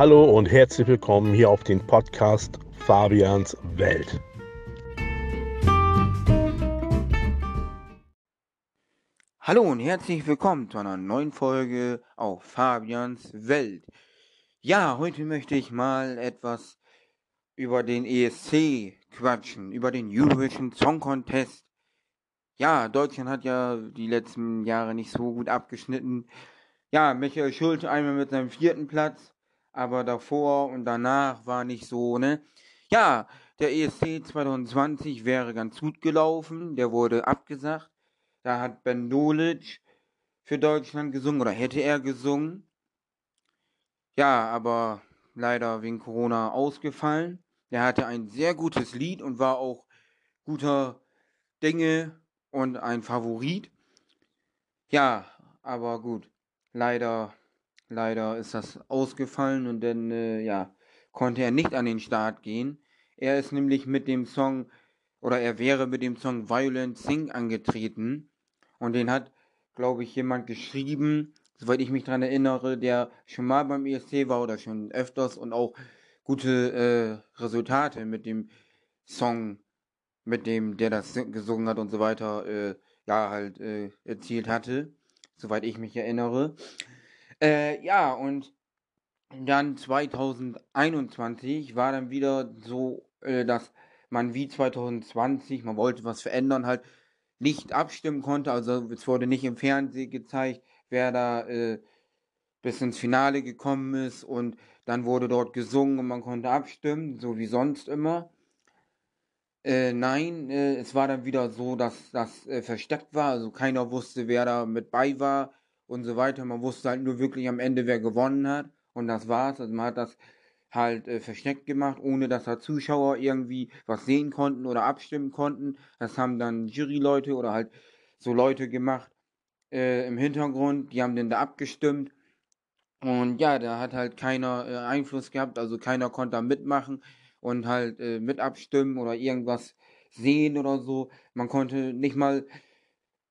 Hallo und herzlich willkommen hier auf den Podcast Fabians Welt. Hallo und herzlich willkommen zu einer neuen Folge auf Fabians Welt. Ja, heute möchte ich mal etwas über den ESC quatschen, über den Eurovision Song Contest. Ja, Deutschland hat ja die letzten Jahre nicht so gut abgeschnitten. Ja, Michael Schulte einmal mit seinem vierten Platz, aber davor und danach war nicht so, ne? Ja, der ESC 2020 wäre ganz gut gelaufen, der wurde abgesagt. Da hat Ben Dolic für Deutschland gesungen oder hätte er gesungen. Ja, aber leider wegen Corona ausgefallen. Der hatte ein sehr gutes Lied und war auch guter Dinge und ein Favorit. Ja, aber gut. Leider, leider ist das ausgefallen und dann, äh, ja, konnte er nicht an den Start gehen. Er ist nämlich mit dem Song, oder er wäre mit dem Song Violent Sing angetreten. Und den hat, glaube ich, jemand geschrieben, soweit ich mich daran erinnere, der schon mal beim ESC war oder schon öfters und auch gute äh, Resultate mit dem Song, mit dem der das gesungen hat und so weiter, äh, ja, halt äh, erzielt hatte, soweit ich mich erinnere. Äh, ja, und dann 2021 war dann wieder so, äh, dass man wie 2020, man wollte was verändern, halt nicht abstimmen konnte. Also es wurde nicht im Fernsehen gezeigt, wer da äh, bis ins Finale gekommen ist und dann wurde dort gesungen und man konnte abstimmen, so wie sonst immer. Äh, nein, äh, es war dann wieder so, dass das äh, versteckt war, also keiner wusste, wer da mit bei war und so weiter. Man wusste halt nur wirklich am Ende, wer gewonnen hat und das war's. Also man hat das halt äh, versteckt gemacht, ohne dass da Zuschauer irgendwie was sehen konnten oder abstimmen konnten. Das haben dann Juryleute oder halt so Leute gemacht äh, im Hintergrund, die haben dann da abgestimmt. Und ja, da hat halt keiner äh, Einfluss gehabt, also keiner konnte da mitmachen und halt äh, mit abstimmen oder irgendwas sehen oder so. Man konnte nicht mal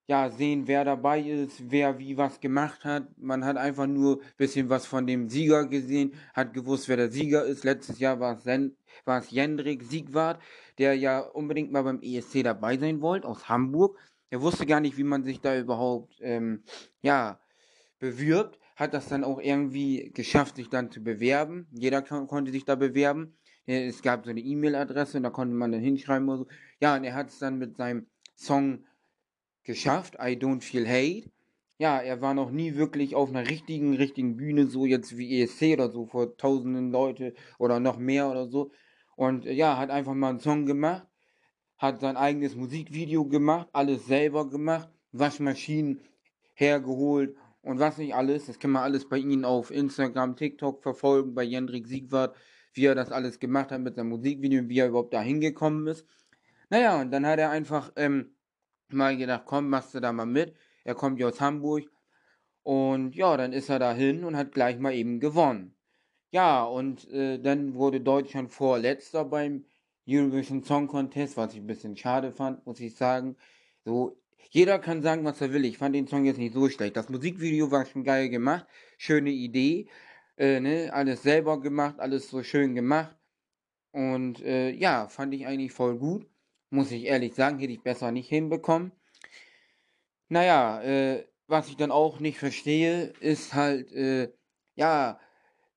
ja, sehen, wer dabei ist, wer wie was gemacht hat. Man hat einfach nur ein bisschen was von dem Sieger gesehen, hat gewusst, wer der Sieger ist. Letztes Jahr war es, Sen war es Jendrik Siegwart, der ja unbedingt mal beim ESC dabei sein wollte, aus Hamburg. Er wusste gar nicht, wie man sich da überhaupt, ähm, ja, bewirbt. Hat das dann auch irgendwie geschafft, sich dann zu bewerben. Jeder konnte sich da bewerben. Es gab so eine E-Mail-Adresse und da konnte man dann hinschreiben oder so. Ja, und er hat es dann mit seinem Song geschafft, I Don't Feel Hate. Ja, er war noch nie wirklich auf einer richtigen, richtigen Bühne, so jetzt wie ESC oder so, vor tausenden Leute oder noch mehr oder so. Und äh, ja, hat einfach mal einen Song gemacht, hat sein eigenes Musikvideo gemacht, alles selber gemacht, Waschmaschinen hergeholt und was nicht alles. Das kann man alles bei ihm auf Instagram, TikTok verfolgen, bei Jendrik Siegwart, wie er das alles gemacht hat mit seinem Musikvideo und wie er überhaupt da hingekommen ist. Naja, und dann hat er einfach ähm, mal gedacht, komm, machst du da mal mit. Er kommt ja aus Hamburg. Und ja, dann ist er dahin und hat gleich mal eben gewonnen. Ja, und äh, dann wurde Deutschland vorletzter beim Eurovision Song Contest, was ich ein bisschen schade fand, muss ich sagen. So, jeder kann sagen, was er will. Ich fand den Song jetzt nicht so schlecht. Das Musikvideo war schon geil gemacht. Schöne Idee. Äh, ne? Alles selber gemacht, alles so schön gemacht. Und äh, ja, fand ich eigentlich voll gut. Muss ich ehrlich sagen, hätte ich besser nicht hinbekommen. Naja, äh, was ich dann auch nicht verstehe, ist halt, äh, ja,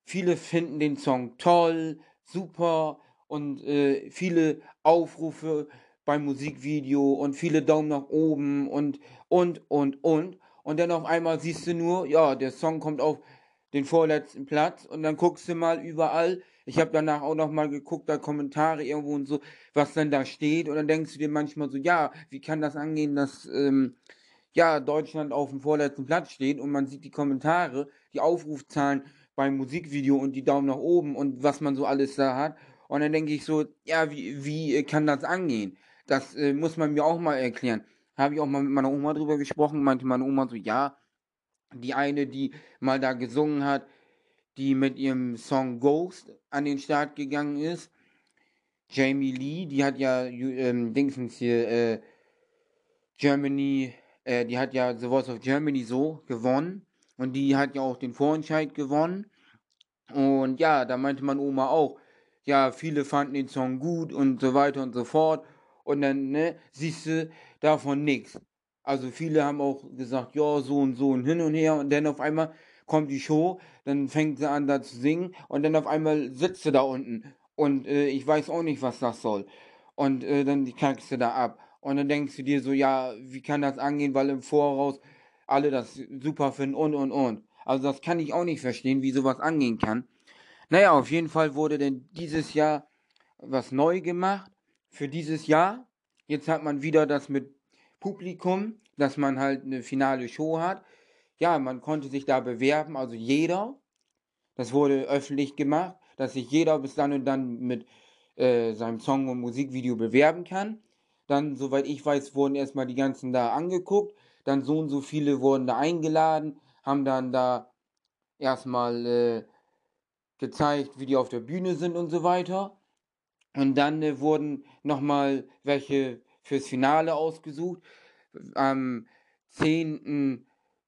viele finden den Song toll, super und äh, viele Aufrufe beim Musikvideo und viele Daumen nach oben und, und, und, und. Und dann auf einmal siehst du nur, ja, der Song kommt auf den vorletzten Platz und dann guckst du mal überall, ich habe danach auch noch mal geguckt, da Kommentare irgendwo und so, was dann da steht. Und dann denkst du dir manchmal so, ja, wie kann das angehen, dass ähm, ja Deutschland auf dem vorletzten Platz steht und man sieht die Kommentare, die Aufrufzahlen beim Musikvideo und die Daumen nach oben und was man so alles da hat. Und dann denke ich so, ja, wie, wie kann das angehen? Das äh, muss man mir auch mal erklären. Habe ich auch mal mit meiner Oma drüber gesprochen, meinte meine Oma so, ja, die eine, die mal da gesungen hat, die mit ihrem Song Ghost an den Start gegangen ist. Jamie Lee, die hat ja ähm, Dingsens hier äh, Germany, äh, die hat ja The Voice of Germany so gewonnen und die hat ja auch den Vorentscheid gewonnen Und ja, da meinte meine Oma auch, ja, viele fanden den Song gut und so weiter und so fort. Und dann, ne, siehst du davon nichts. Also viele haben auch gesagt, ja, so und so und hin und her. Und dann auf einmal kommt die Show, dann fängt sie an da zu singen und dann auf einmal sitzt sie da unten. Und äh, ich weiß auch nicht, was das soll. Und äh, dann kackst du da ab. Und dann denkst du dir so, ja, wie kann das angehen, weil im Voraus alle das super finden und und und. Also das kann ich auch nicht verstehen, wie sowas angehen kann. Naja, auf jeden Fall wurde denn dieses Jahr was neu gemacht für dieses Jahr. Jetzt hat man wieder das mit Publikum, dass man halt eine finale Show hat. Ja, man konnte sich da bewerben, also jeder. Das wurde öffentlich gemacht, dass sich jeder bis dann und dann mit äh, seinem Song und Musikvideo bewerben kann. Dann, soweit ich weiß, wurden erstmal die ganzen da angeguckt. Dann so und so viele wurden da eingeladen, haben dann da erstmal äh, gezeigt, wie die auf der Bühne sind und so weiter. Und dann äh, wurden nochmal welche fürs Finale ausgesucht. Am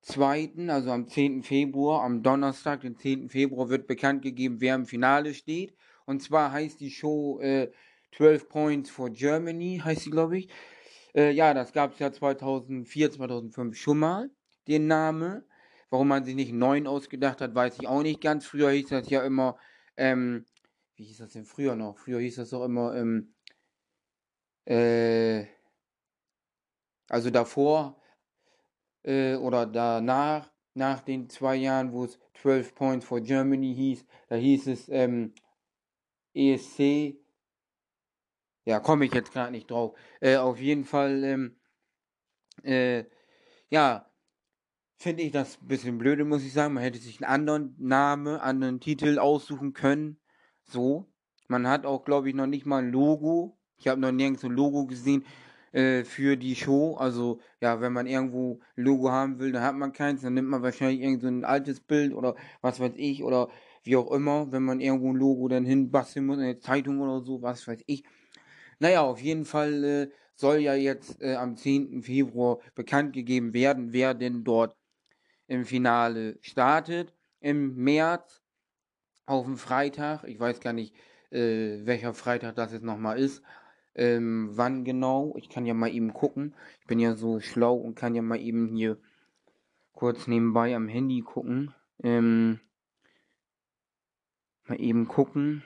10.2., also am 10. Februar, am Donnerstag, den 10. Februar, wird bekannt gegeben, wer im Finale steht. Und zwar heißt die Show äh, 12 Points for Germany, heißt sie, glaube ich. Äh, ja, das gab es ja 2004, 2005 schon mal, den Namen. Warum man sich nicht 9 ausgedacht hat, weiß ich auch nicht ganz. Früher hieß das ja immer, ähm, wie hieß das denn früher noch? Früher hieß das doch immer, ähm, äh, also davor äh, oder danach, nach den zwei Jahren, wo es 12 Points for Germany hieß, da hieß es ähm, ESC. Ja, komme ich jetzt gerade nicht drauf. Äh, auf jeden Fall, ähm, äh, ja, finde ich das ein bisschen blöde, muss ich sagen. Man hätte sich einen anderen Namen, anderen Titel aussuchen können. So. Man hat auch, glaube ich, noch nicht mal ein Logo. Ich habe noch nirgends ein Logo gesehen äh, für die Show. Also, ja, wenn man irgendwo ein Logo haben will, dann hat man keins. Dann nimmt man wahrscheinlich irgend so ein altes Bild oder was weiß ich oder wie auch immer, wenn man irgendwo ein Logo dann hinbasteln muss, eine Zeitung oder so, was weiß ich. Naja, auf jeden Fall äh, soll ja jetzt äh, am 10. Februar bekannt gegeben werden, wer denn dort im Finale startet. Im März auf dem Freitag, ich weiß gar nicht, äh, welcher Freitag das jetzt nochmal ist, ähm, wann genau, ich kann ja mal eben gucken. Ich bin ja so schlau und kann ja mal eben hier kurz nebenbei am Handy gucken. Ähm, mal eben gucken.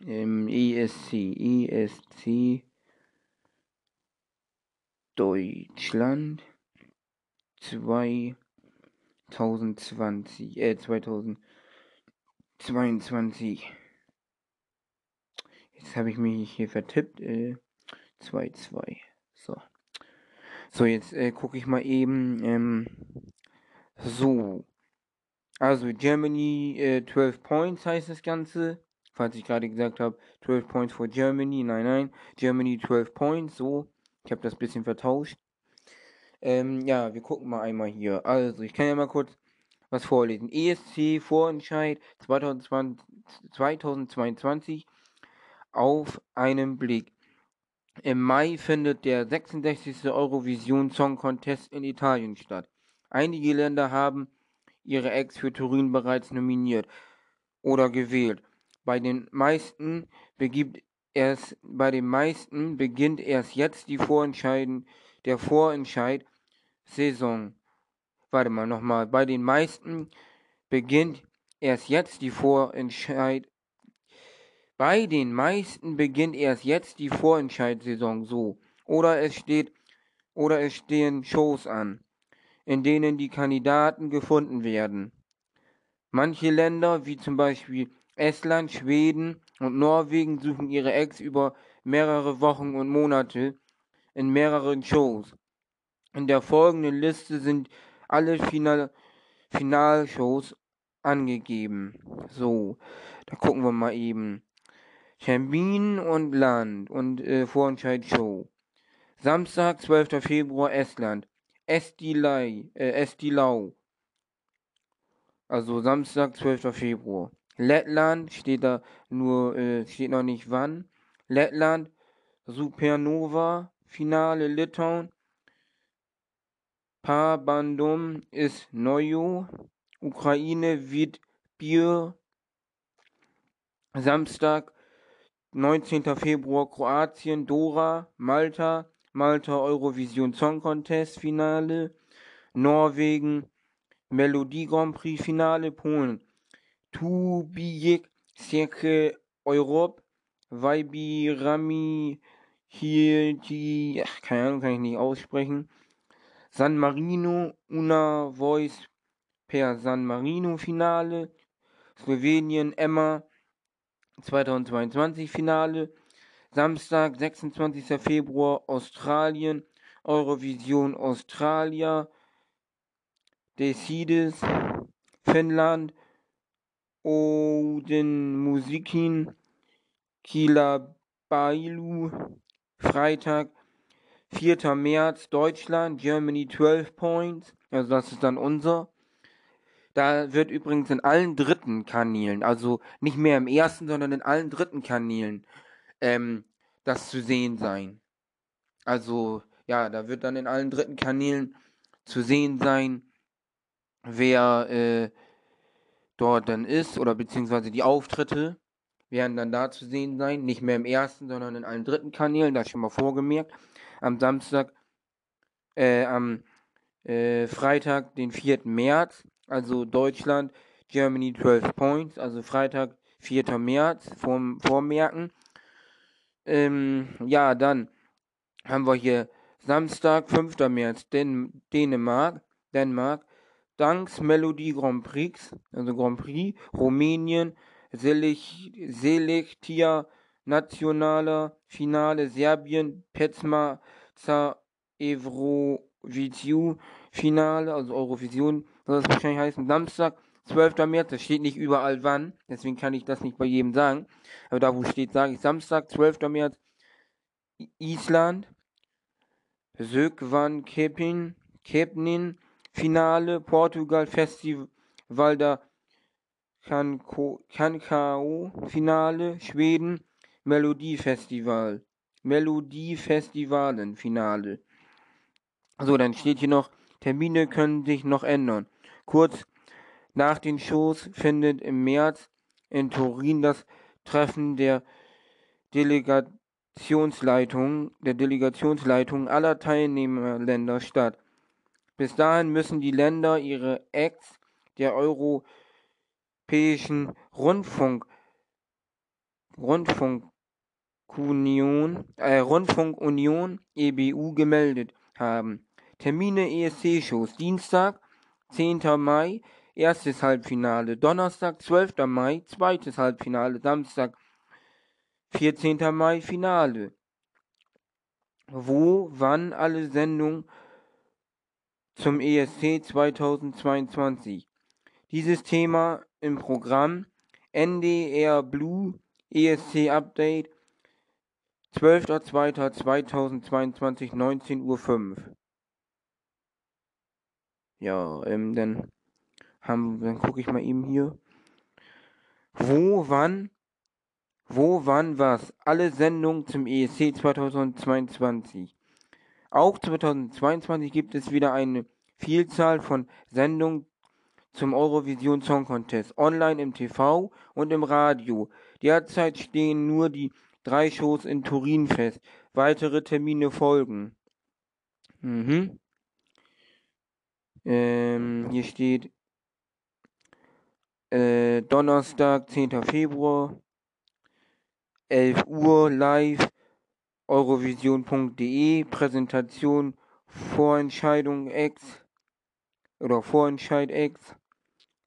Ähm, ESC, ESC Deutschland 2020, äh, 2022. Jetzt habe ich mich hier vertippt. 2-2. Äh, so. So, jetzt äh, gucke ich mal eben. Ähm, so. Also Germany äh, 12 Points heißt das Ganze. Falls ich gerade gesagt habe, 12 Points for Germany. Nein, nein. Germany 12 Points. So. Ich habe das bisschen vertauscht. Ähm, ja, wir gucken mal einmal hier. Also, ich kann ja mal kurz was vorlesen. ESC Vorentscheid 2020, 2022 auf einen Blick. Im Mai findet der 66. Eurovision Song Contest in Italien statt. Einige Länder haben ihre Acts für Turin bereits nominiert oder gewählt. Bei den meisten begibt erst, bei den meisten beginnt erst jetzt die Vorentscheiden, der Vorentscheid Saison. Warte mal nochmal. Bei den meisten beginnt erst jetzt die Vorentscheid bei den meisten beginnt erst jetzt die Vorentscheidssaison so. Oder es steht oder es stehen Shows an, in denen die Kandidaten gefunden werden. Manche Länder, wie zum Beispiel Estland, Schweden und Norwegen, suchen ihre Ex über mehrere Wochen und Monate in mehreren Shows. In der folgenden Liste sind alle Final Finalshows angegeben. So, da gucken wir mal eben. Termin und Land und äh, Vorentscheid-Show. Samstag, 12. Februar, Estland. Estilai, äh, Estilau. Also Samstag, 12. Februar. Lettland steht da nur, äh, steht noch nicht wann. Lettland, Supernova, Finale Litauen. Pabandum ist Neujo. Ukraine, Bier Samstag, 19. Februar, Kroatien, Dora, Malta, Malta Eurovision Song Contest Finale, Norwegen, Melodie Grand Prix Finale, Polen, Tubijek, Cirque Europe, Rami, hier die, ach, keine Ahnung, kann ich nicht aussprechen. San Marino, Una Voice per San Marino Finale, Slowenien, Emma, 2022 Finale, Samstag, 26. Februar, Australien, Eurovision Australia, Decides, Finnland, Oden Musikin, Kila Bailu, Freitag, 4. März, Deutschland, Germany 12 Points, also das ist dann unser. Da wird übrigens in allen dritten Kanälen, also nicht mehr im ersten, sondern in allen dritten Kanälen, ähm, das zu sehen sein. Also, ja, da wird dann in allen dritten Kanälen zu sehen sein, wer äh, dort dann ist, oder beziehungsweise die Auftritte werden dann da zu sehen sein. Nicht mehr im ersten, sondern in allen dritten Kanälen, das schon mal vorgemerkt. Am Samstag, äh, am äh, Freitag, den 4. März, also Deutschland, Germany 12 Points, also Freitag, 4. März, vorm, vormerken. Ähm, ja, dann haben wir hier Samstag, 5. März, Den Dänemark, Dänemark, Danks Melodie Grand Prix, also Grand Prix, Rumänien, Selektia Nationaler Finale, Serbien, Petsma Evroviciu Finale, also Eurovision soll das wahrscheinlich heißen, Samstag, 12. März, das steht nicht überall wann, deswegen kann ich das nicht bei jedem sagen. Aber da wo steht, sage ich Samstag, 12. März, Island, Sökvan Kepin, Kepnin, Finale, Portugal, Festival da Cancao, Finale, Schweden, Melodiefestival, Melodiefestivalen, Finale. So, dann steht hier noch, Termine können sich noch ändern. Kurz nach den Shows findet im März in Turin das Treffen der Delegationsleitung, der Delegationsleitung aller Teilnehmerländer statt. Bis dahin müssen die Länder ihre Acts der Europäischen Rundfunk Rundfunkunion, äh, Rundfunkunion EBU gemeldet haben. Termine ESC-Shows Dienstag, 10. Mai, erstes Halbfinale. Donnerstag, 12. Mai, zweites Halbfinale. Samstag, 14. Mai, Finale. Wo, wann alle Sendungen zum ESC 2022. Dieses Thema im Programm NDR Blue ESC Update 12.02.2022 19.05 Uhr. Ja, ähm, dann haben, dann gucke ich mal eben hier. Wo, wann, wo, wann, was? Alle Sendungen zum ESC 2022. Auch 2022 gibt es wieder eine Vielzahl von Sendungen zum Eurovision Song Contest, online im TV und im Radio. Derzeit stehen nur die drei Shows in Turin fest. Weitere Termine folgen. Mhm. Ähm, hier steht äh, Donnerstag, 10. Februar, 11 Uhr live, eurovision.de, Präsentation Vorentscheidung X oder Vorentscheid X.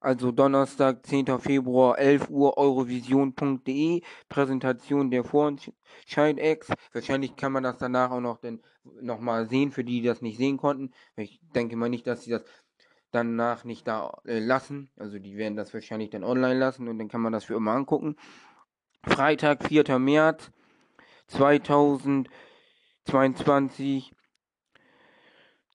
Also Donnerstag, 10. Februar, 11 Uhr, eurovision.de, Präsentation der Vorentscheid X. Wahrscheinlich kann man das danach auch noch, denn, noch mal sehen, für die, die das nicht sehen konnten. Ich denke mal nicht, dass sie das danach nicht da äh, lassen. Also die werden das wahrscheinlich dann online lassen und dann kann man das für immer angucken. Freitag, 4. März 2022.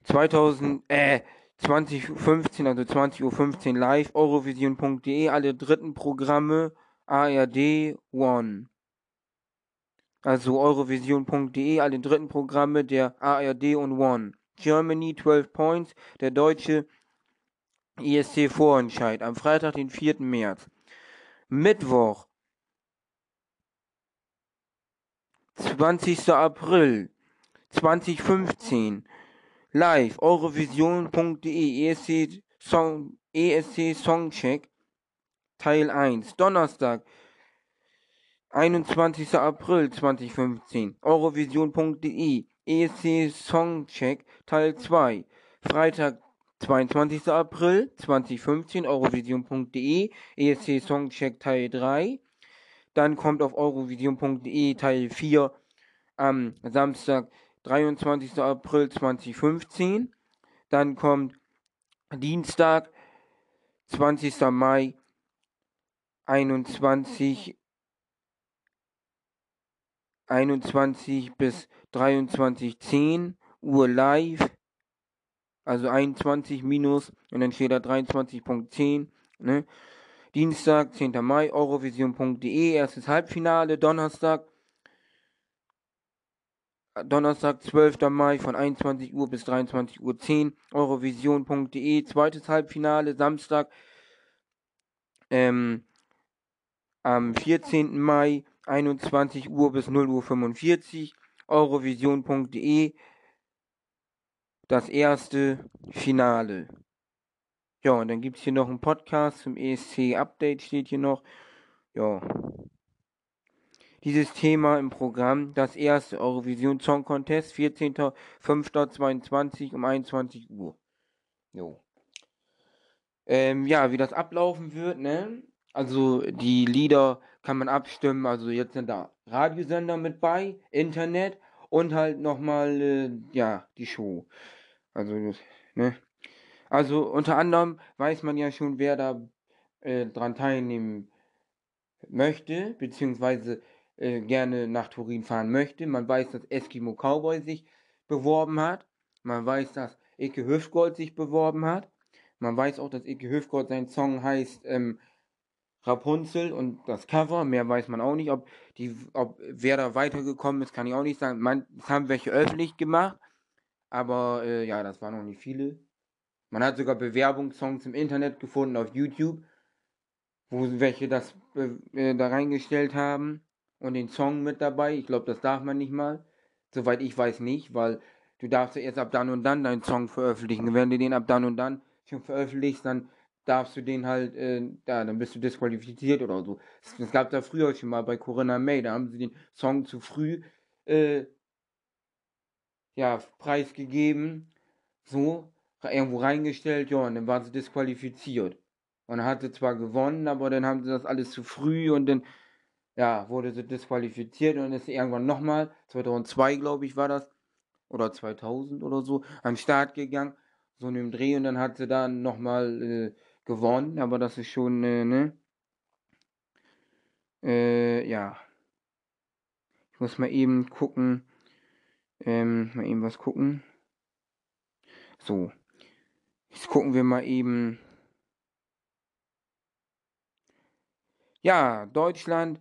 2000, äh, 2015, also 20.15 Uhr live, eurovision.de, alle dritten Programme, ARD, One. Also eurovision.de, alle dritten Programme der ARD und One. Germany 12 Points, der deutsche ESC Vorentscheid am Freitag, den 4. März. Mittwoch, 20. April 2015 live eurovision.de ESC Song ESC Songcheck Teil 1 Donnerstag 21. April 2015 eurovision.de ESC Songcheck Teil 2 Freitag 22. April 2015 eurovision.de ESC Songcheck Teil 3 dann kommt auf eurovision.de Teil 4 am Samstag 23. April 2015 dann kommt Dienstag 20. Mai 21 21 bis 23.10 Uhr live. Also 21 minus und dann steht da 23.10. Ne? Dienstag, 10. Mai, Eurovision.de, erstes Halbfinale, Donnerstag. Donnerstag, 12. Mai von 21 Uhr bis 23.10 Uhr, Eurovision.de, zweites Halbfinale, Samstag, ähm, am 14. Mai, 21 Uhr bis 0 Uhr 45, Eurovision.de, das erste Finale. Ja, und dann gibt es hier noch einen Podcast zum ESC-Update, steht hier noch. Ja. Dieses Thema im Programm, das erste Eurovision Song Contest, 14.05.22 um 21 Uhr. Jo. Ähm, ja, wie das ablaufen wird, ne? Also die Lieder kann man abstimmen. Also jetzt sind da Radiosender mit bei, Internet und halt nochmal, äh, ja, die Show. Also, ne? Also unter anderem weiß man ja schon, wer da äh, dran teilnehmen möchte, beziehungsweise äh, gerne nach Turin fahren möchte. Man weiß, dass Eskimo Cowboy sich beworben hat. Man weiß, dass Ike Hüftgold sich beworben hat. Man weiß auch, dass Ike Hüftgold sein Song heißt ähm, Rapunzel und das Cover, mehr weiß man auch nicht. Ob, die, ob wer da weitergekommen ist, kann ich auch nicht sagen. Man, es haben welche öffentlich gemacht, aber äh, ja, das waren noch nicht viele. Man hat sogar Bewerbungssongs im Internet gefunden auf YouTube, wo welche das äh, da reingestellt haben und den Song mit dabei. Ich glaube, das darf man nicht mal. Soweit ich weiß nicht, weil du darfst ja erst ab dann und dann deinen Song veröffentlichen. Wenn du den ab dann und dann schon veröffentlichst, dann darfst du den halt, äh, ja, dann bist du disqualifiziert oder so. Es gab da früher schon mal bei Corinna May, da haben sie den Song zu früh, äh, ja, preisgegeben, so, irgendwo reingestellt, ja, und dann war sie disqualifiziert. Und dann hat sie zwar gewonnen, aber dann haben sie das alles zu früh und dann, ja, wurde sie disqualifiziert und ist irgendwann nochmal, 2002 glaube ich war das, oder 2000 oder so, den Start gegangen, so in dem Dreh und dann hat sie dann nochmal, äh, gewonnen, aber das ist schon, äh, ne? Äh, ja. Ich muss mal eben gucken. Ähm, mal eben was gucken. So. Jetzt gucken wir mal eben. Ja, Deutschland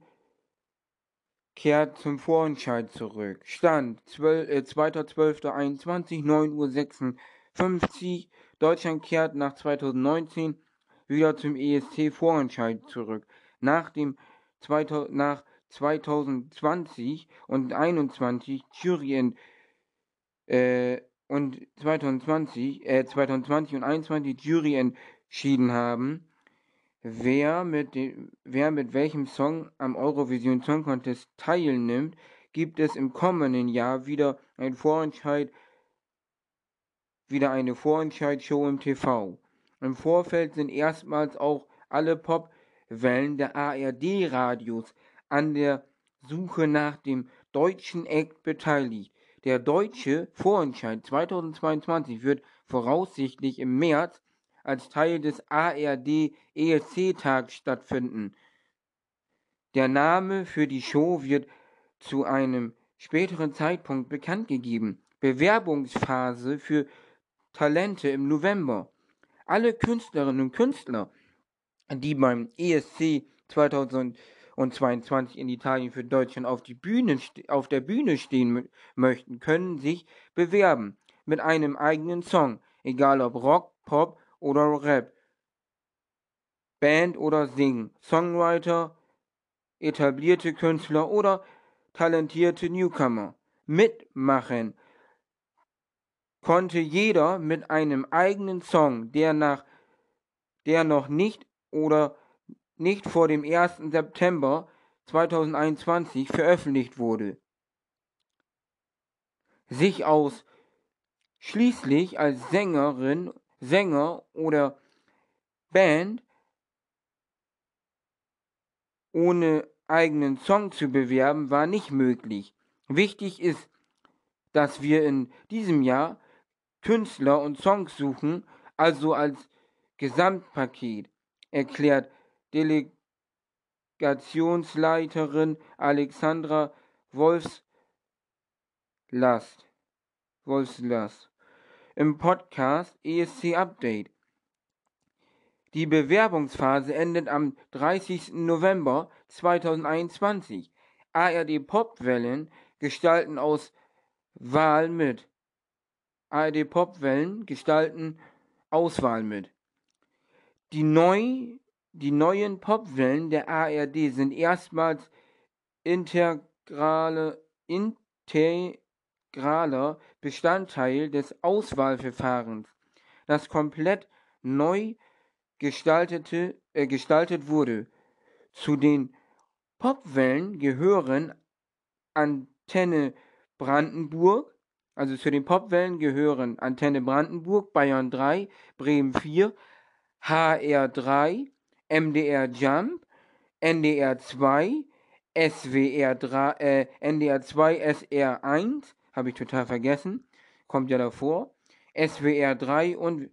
kehrt zum Vorentscheid zurück. Stand 12, äh, 2.12.21, 9.56 Uhr. Deutschland kehrt nach 2019 wieder zum ESC-Vorentscheid zurück. Nach dem 2000, nach 2020 und 2021 Jury äh, und 2020, äh, 2020 und 2021 Jury entschieden haben, wer mit, dem, wer mit welchem Song am Eurovision Song Contest teilnimmt, gibt es im kommenden Jahr wieder ein Vorentscheid, wieder eine Vorentscheidshow im TV. Im Vorfeld sind erstmals auch alle Popwellen der ARD-Radios an der Suche nach dem deutschen Act beteiligt. Der deutsche Vorentscheid 2022 wird voraussichtlich im März als Teil des ARD ESC-Tags stattfinden. Der Name für die Show wird zu einem späteren Zeitpunkt bekannt gegeben. Bewerbungsphase für Talente im November. Alle Künstlerinnen und Künstler, die beim ESC 2022 in Italien für Deutschland auf, die Bühne, auf der Bühne stehen möchten, können sich bewerben mit einem eigenen Song, egal ob Rock, Pop oder Rap, Band oder Singen, Songwriter, etablierte Künstler oder talentierte Newcomer. Mitmachen konnte jeder mit einem eigenen Song, der nach der noch nicht oder nicht vor dem 1. September 2021 veröffentlicht wurde, sich aus schließlich als Sängerin, Sänger oder Band ohne eigenen Song zu bewerben, war nicht möglich. Wichtig ist, dass wir in diesem Jahr Künstler und Songs suchen, also als Gesamtpaket, erklärt Delegationsleiterin Alexandra Wolfslast. Wolfslast im Podcast ESC Update. Die Bewerbungsphase endet am 30. November 2021. ARD Popwellen gestalten aus Wahl mit. ARD Popwellen gestalten Auswahl mit. Die, neu, die neuen Popwellen der ARD sind erstmals integrale, integraler Bestandteil des Auswahlverfahrens, das komplett neu gestaltete, äh, gestaltet wurde. Zu den Popwellen gehören Antenne Brandenburg, also zu den Popwellen gehören Antenne Brandenburg, Bayern 3, Bremen 4, HR3, MDR Jump, NDR 2, SWR 3, äh, NDR 2, SR 1, habe ich total vergessen, kommt ja davor, SWR 3 und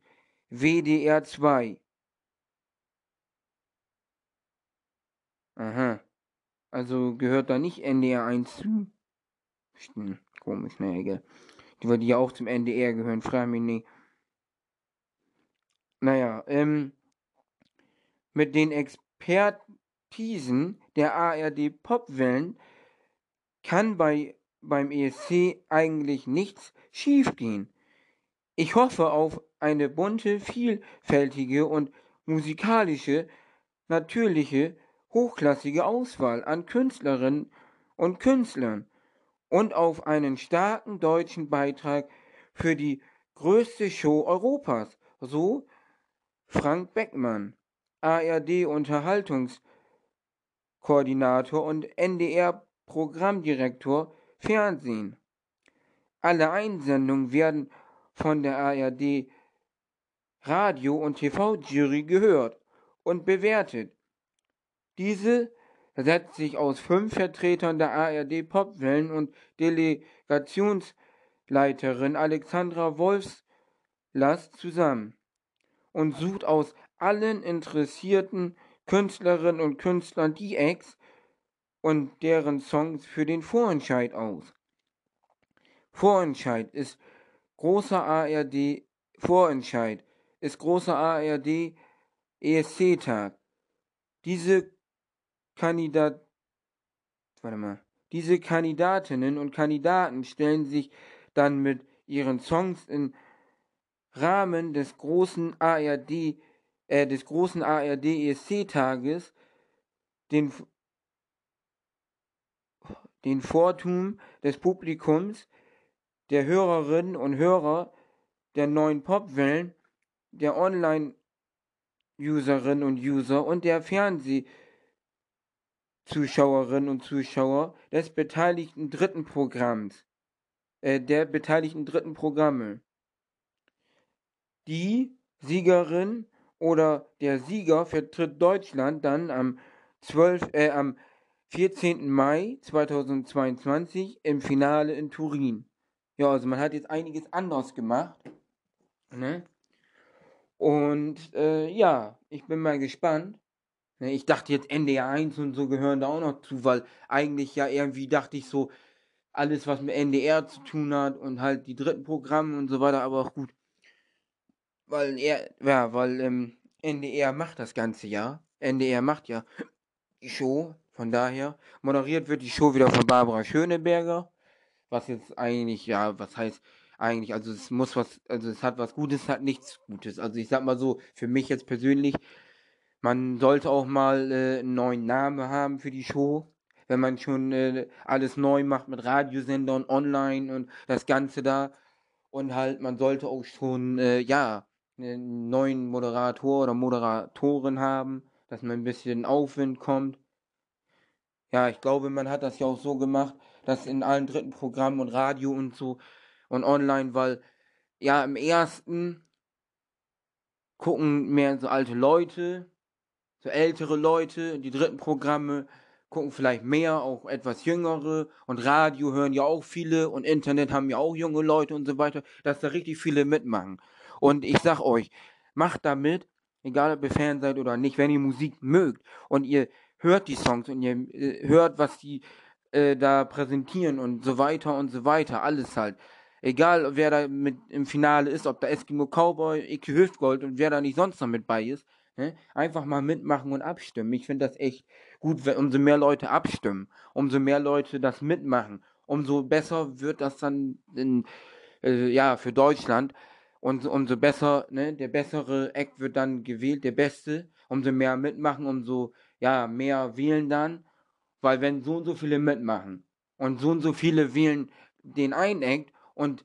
WDR 2. Aha. Also gehört da nicht NDR 1 zu. Hm, komisch, ne, egal. Die, die ja auch zum NDR gehören, frag mich nicht. Naja, ähm, mit den Expertisen der ARD Popwellen kann bei, beim ESC eigentlich nichts schiefgehen. Ich hoffe auf eine bunte, vielfältige und musikalische, natürliche, hochklassige Auswahl an Künstlerinnen und Künstlern und auf einen starken deutschen Beitrag für die größte Show Europas, so Frank Beckmann, ARD Unterhaltungskoordinator und NDR Programmdirektor Fernsehen. Alle Einsendungen werden von der ARD Radio- und TV-Jury gehört und bewertet. Diese setzt sich aus fünf Vertretern der ARD Popwellen und Delegationsleiterin Alexandra Wolfslast zusammen und sucht aus allen interessierten Künstlerinnen und Künstlern die Acts und deren Songs für den Vorentscheid aus. Vorentscheid ist großer ARD Vorentscheid ist großer ARD ESC-Tag. Diese Kandidat warte mal. Diese Kandidatinnen und Kandidaten stellen sich dann mit ihren Songs in Rahmen des großen ARD, äh, des großen ARD ESC-Tages den, den Vortum des Publikums, der Hörerinnen und Hörer der neuen Popwellen, der Online-Userinnen und User und der Fernsehzuschauerinnen und Zuschauer des beteiligten dritten Programms, äh, der beteiligten dritten Programme. Die Siegerin oder der Sieger vertritt Deutschland dann am 12, äh, am 14. Mai 2022 im Finale in Turin. Ja, also man hat jetzt einiges anders gemacht. Ne? Und äh, ja, ich bin mal gespannt. Ne, ich dachte jetzt NDR 1 und so gehören da auch noch zu, weil eigentlich ja irgendwie dachte ich so, alles was mit NDR zu tun hat und halt die dritten Programme und so weiter, aber auch gut weil er, ja, weil ähm, NDR macht das ganze Jahr. NDR macht ja die Show, von daher. Moderiert wird die Show wieder von Barbara Schöneberger. Was jetzt eigentlich, ja, was heißt eigentlich, also es muss was, also es hat was Gutes, hat nichts Gutes. Also ich sag mal so, für mich jetzt persönlich, man sollte auch mal äh, einen neuen Namen haben für die Show. wenn man schon äh, alles neu macht mit Radiosendern, online und das Ganze da. Und halt, man sollte auch schon, äh, ja, einen neuen Moderator oder Moderatorin haben, dass man ein bisschen Aufwind kommt. Ja, ich glaube, man hat das ja auch so gemacht, dass in allen dritten Programmen und Radio und so und online, weil ja, im ersten gucken mehr so alte Leute, so ältere Leute, die dritten Programme gucken vielleicht mehr, auch etwas jüngere und Radio hören ja auch viele und Internet haben ja auch junge Leute und so weiter, dass da richtig viele mitmachen. Und ich sag euch, macht damit, egal ob ihr Fan seid oder nicht, wenn ihr Musik mögt und ihr hört die Songs und ihr äh, hört, was die äh, da präsentieren und so weiter und so weiter, alles halt. Egal, wer da mit im Finale ist, ob da Eskimo Cowboy, Ike Hüftgold und wer da nicht sonst noch mit bei ist, ne? einfach mal mitmachen und abstimmen. Ich finde das echt gut, wenn umso mehr Leute abstimmen, umso mehr Leute das mitmachen, umso besser wird das dann in, äh, ja, für Deutschland. Und umso besser, ne, der bessere Act wird dann gewählt, der beste, umso mehr mitmachen, umso ja, mehr wählen dann, weil wenn so und so viele mitmachen und so und so viele wählen den einen Act und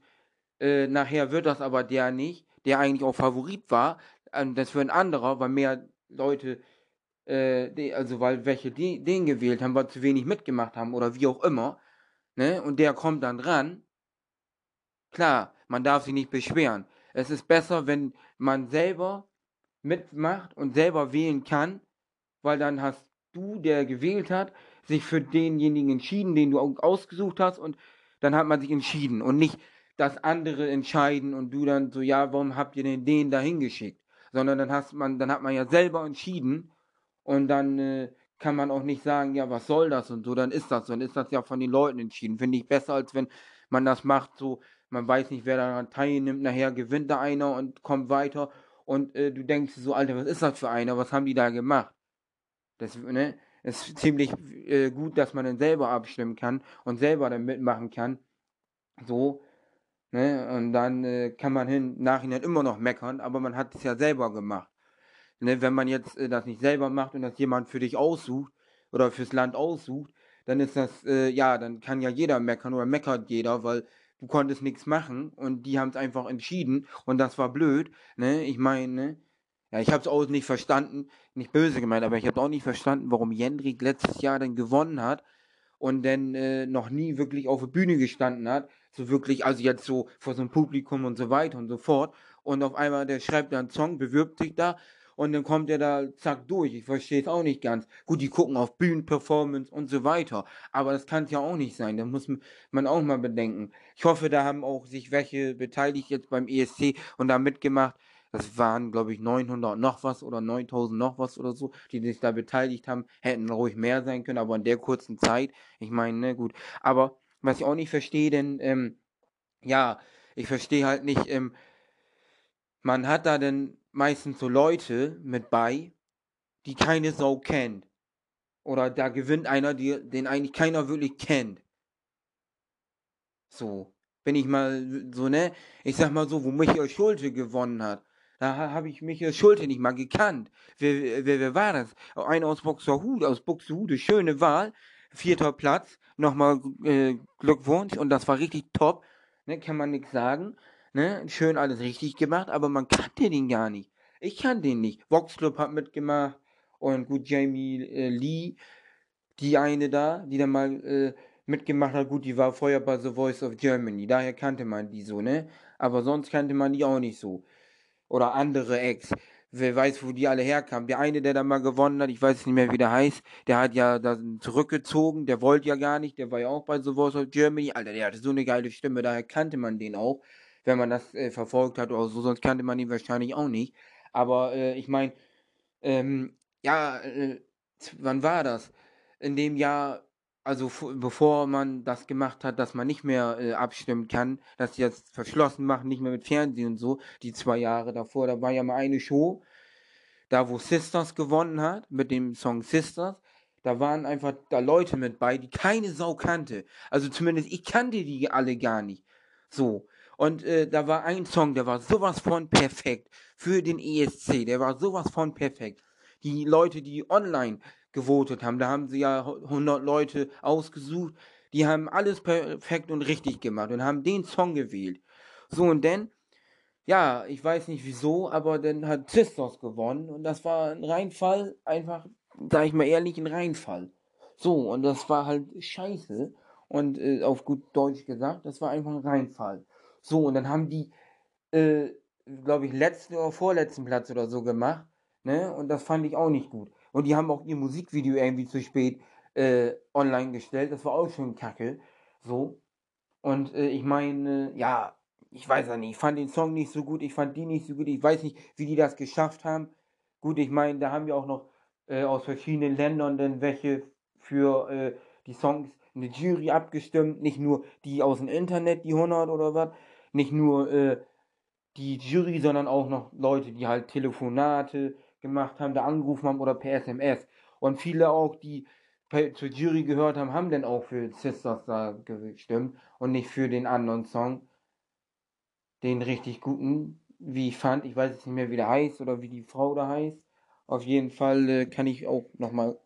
äh, nachher wird das aber der nicht, der eigentlich auch Favorit war, äh, das wird ein anderer, weil mehr Leute, äh, die, also weil welche die, den gewählt haben, weil zu wenig mitgemacht haben oder wie auch immer, ne, und der kommt dann dran, klar, man darf sich nicht beschweren. Es ist besser, wenn man selber mitmacht und selber wählen kann, weil dann hast du, der gewählt hat, sich für denjenigen entschieden, den du ausgesucht hast und dann hat man sich entschieden und nicht, dass andere entscheiden und du dann so, ja, warum habt ihr denn den da hingeschickt? Sondern dann hast man, dann hat man ja selber entschieden und dann äh, kann man auch nicht sagen, ja, was soll das und so, dann ist das, dann ist das ja von den Leuten entschieden. Finde ich besser, als wenn man das macht, so, man weiß nicht, wer daran teilnimmt, nachher gewinnt da einer und kommt weiter und äh, du denkst so, Alter, was ist das für einer, was haben die da gemacht? Das ne, ist ziemlich äh, gut, dass man dann selber abstimmen kann und selber dann mitmachen kann. So, ne, und dann äh, kann man hin, nachhinein immer noch meckern, aber man hat es ja selber gemacht. Ne, wenn man jetzt äh, das nicht selber macht und das jemand für dich aussucht oder fürs Land aussucht, dann ist das, äh, ja, dann kann ja jeder meckern oder meckert jeder, weil du konntest nichts machen und die haben es einfach entschieden und das war blöd, ne, ich meine, ne, ja, ich habe es auch nicht verstanden, nicht böse gemeint, aber ich habe auch nicht verstanden, warum Jendrik letztes Jahr dann gewonnen hat und dann äh, noch nie wirklich auf der Bühne gestanden hat, so wirklich, also jetzt so vor so einem Publikum und so weiter und so fort. Und auf einmal, der schreibt da einen Song, bewirbt sich da und dann kommt er da zack durch. Ich verstehe es auch nicht ganz. Gut, die gucken auf Bühnenperformance und so weiter, aber das kann es ja auch nicht sein. Da muss man auch mal bedenken. Ich hoffe, da haben auch sich welche beteiligt jetzt beim ESC und da mitgemacht das waren, glaube ich, 900 noch was oder 9000 noch was oder so, die sich da beteiligt haben, hätten ruhig mehr sein können, aber in der kurzen Zeit, ich meine, ne, gut. Aber was ich auch nicht verstehe, denn, ähm, ja, ich verstehe halt nicht, ähm, man hat da denn meistens so Leute mit bei, die keine Sau kennt. Oder da gewinnt einer, die, den eigentlich keiner wirklich kennt. So. Wenn ich mal so, ne, ich sag mal so, wo Michael Schulte gewonnen hat. Da habe ich Michael Schulte nicht mal gekannt. Wer, wer, wer war das? Einer aus Buxtehude, aus Buxtehude, schöne Wahl. Vierter Platz. Nochmal äh, Glückwunsch. Und das war richtig top. Ne, kann man nichts sagen. Ne, schön alles richtig gemacht, aber man kannte den gar nicht. Ich kannte den nicht. Vox Club hat mitgemacht. Und gut, Jamie äh, Lee, die eine da, die da mal äh, mitgemacht hat. Gut, die war vorher bei The Voice of Germany. Daher kannte man die so, ne? Aber sonst kannte man die auch nicht so oder andere Ex. Wer weiß, wo die alle herkamen. Der eine, der da mal gewonnen hat, ich weiß nicht mehr, wie der heißt, der hat ja da zurückgezogen, der wollte ja gar nicht, der war ja auch bei The Voice of Germany. Alter, der hatte so eine geile Stimme, daher kannte man den auch, wenn man das äh, verfolgt hat oder so, sonst kannte man ihn wahrscheinlich auch nicht. Aber äh, ich meine, ähm, ja, äh, wann war das? In dem Jahr also bevor man das gemacht hat, dass man nicht mehr äh, abstimmen kann, dass sie jetzt verschlossen machen, nicht mehr mit Fernsehen und so, die zwei Jahre davor, da war ja mal eine Show, da wo Sisters gewonnen hat, mit dem Song Sisters, da waren einfach da Leute mit bei, die keine Sau kannte. Also zumindest ich kannte die alle gar nicht. So. Und äh, da war ein Song, der war sowas von perfekt für den ESC, der war sowas von perfekt. Die Leute, die online gewotet haben. Da haben sie ja 100 Leute ausgesucht, die haben alles perfekt und richtig gemacht und haben den Song gewählt. So und dann, ja, ich weiß nicht wieso, aber dann hat Sisters gewonnen und das war ein Reinfall, einfach, sag ich mal ehrlich, ein Reinfall. So, und das war halt scheiße. Und äh, auf gut Deutsch gesagt, das war einfach ein Reinfall. So, und dann haben die, äh, glaube ich, letzten oder vorletzten Platz oder so gemacht. Ne? Und das fand ich auch nicht gut. Und die haben auch ihr Musikvideo irgendwie zu spät äh, online gestellt. Das war auch schon kacke. So. Und äh, ich meine, ja, ich weiß ja nicht. Ich fand den Song nicht so gut. Ich fand die nicht so gut. Ich weiß nicht, wie die das geschafft haben. Gut, ich meine, da haben wir auch noch äh, aus verschiedenen Ländern dann welche für äh, die Songs eine Jury abgestimmt. Nicht nur die aus dem Internet, die 100 oder was. Nicht nur äh, die Jury, sondern auch noch Leute, die halt Telefonate gemacht haben, da angerufen haben oder per SMS. Und viele auch, die zur Jury gehört haben, haben dann auch für Sisters da gestimmt und nicht für den anderen Song. Den richtig guten, wie ich fand. Ich weiß jetzt nicht mehr, wie der heißt oder wie die Frau da heißt. Auf jeden Fall äh, kann ich auch nochmal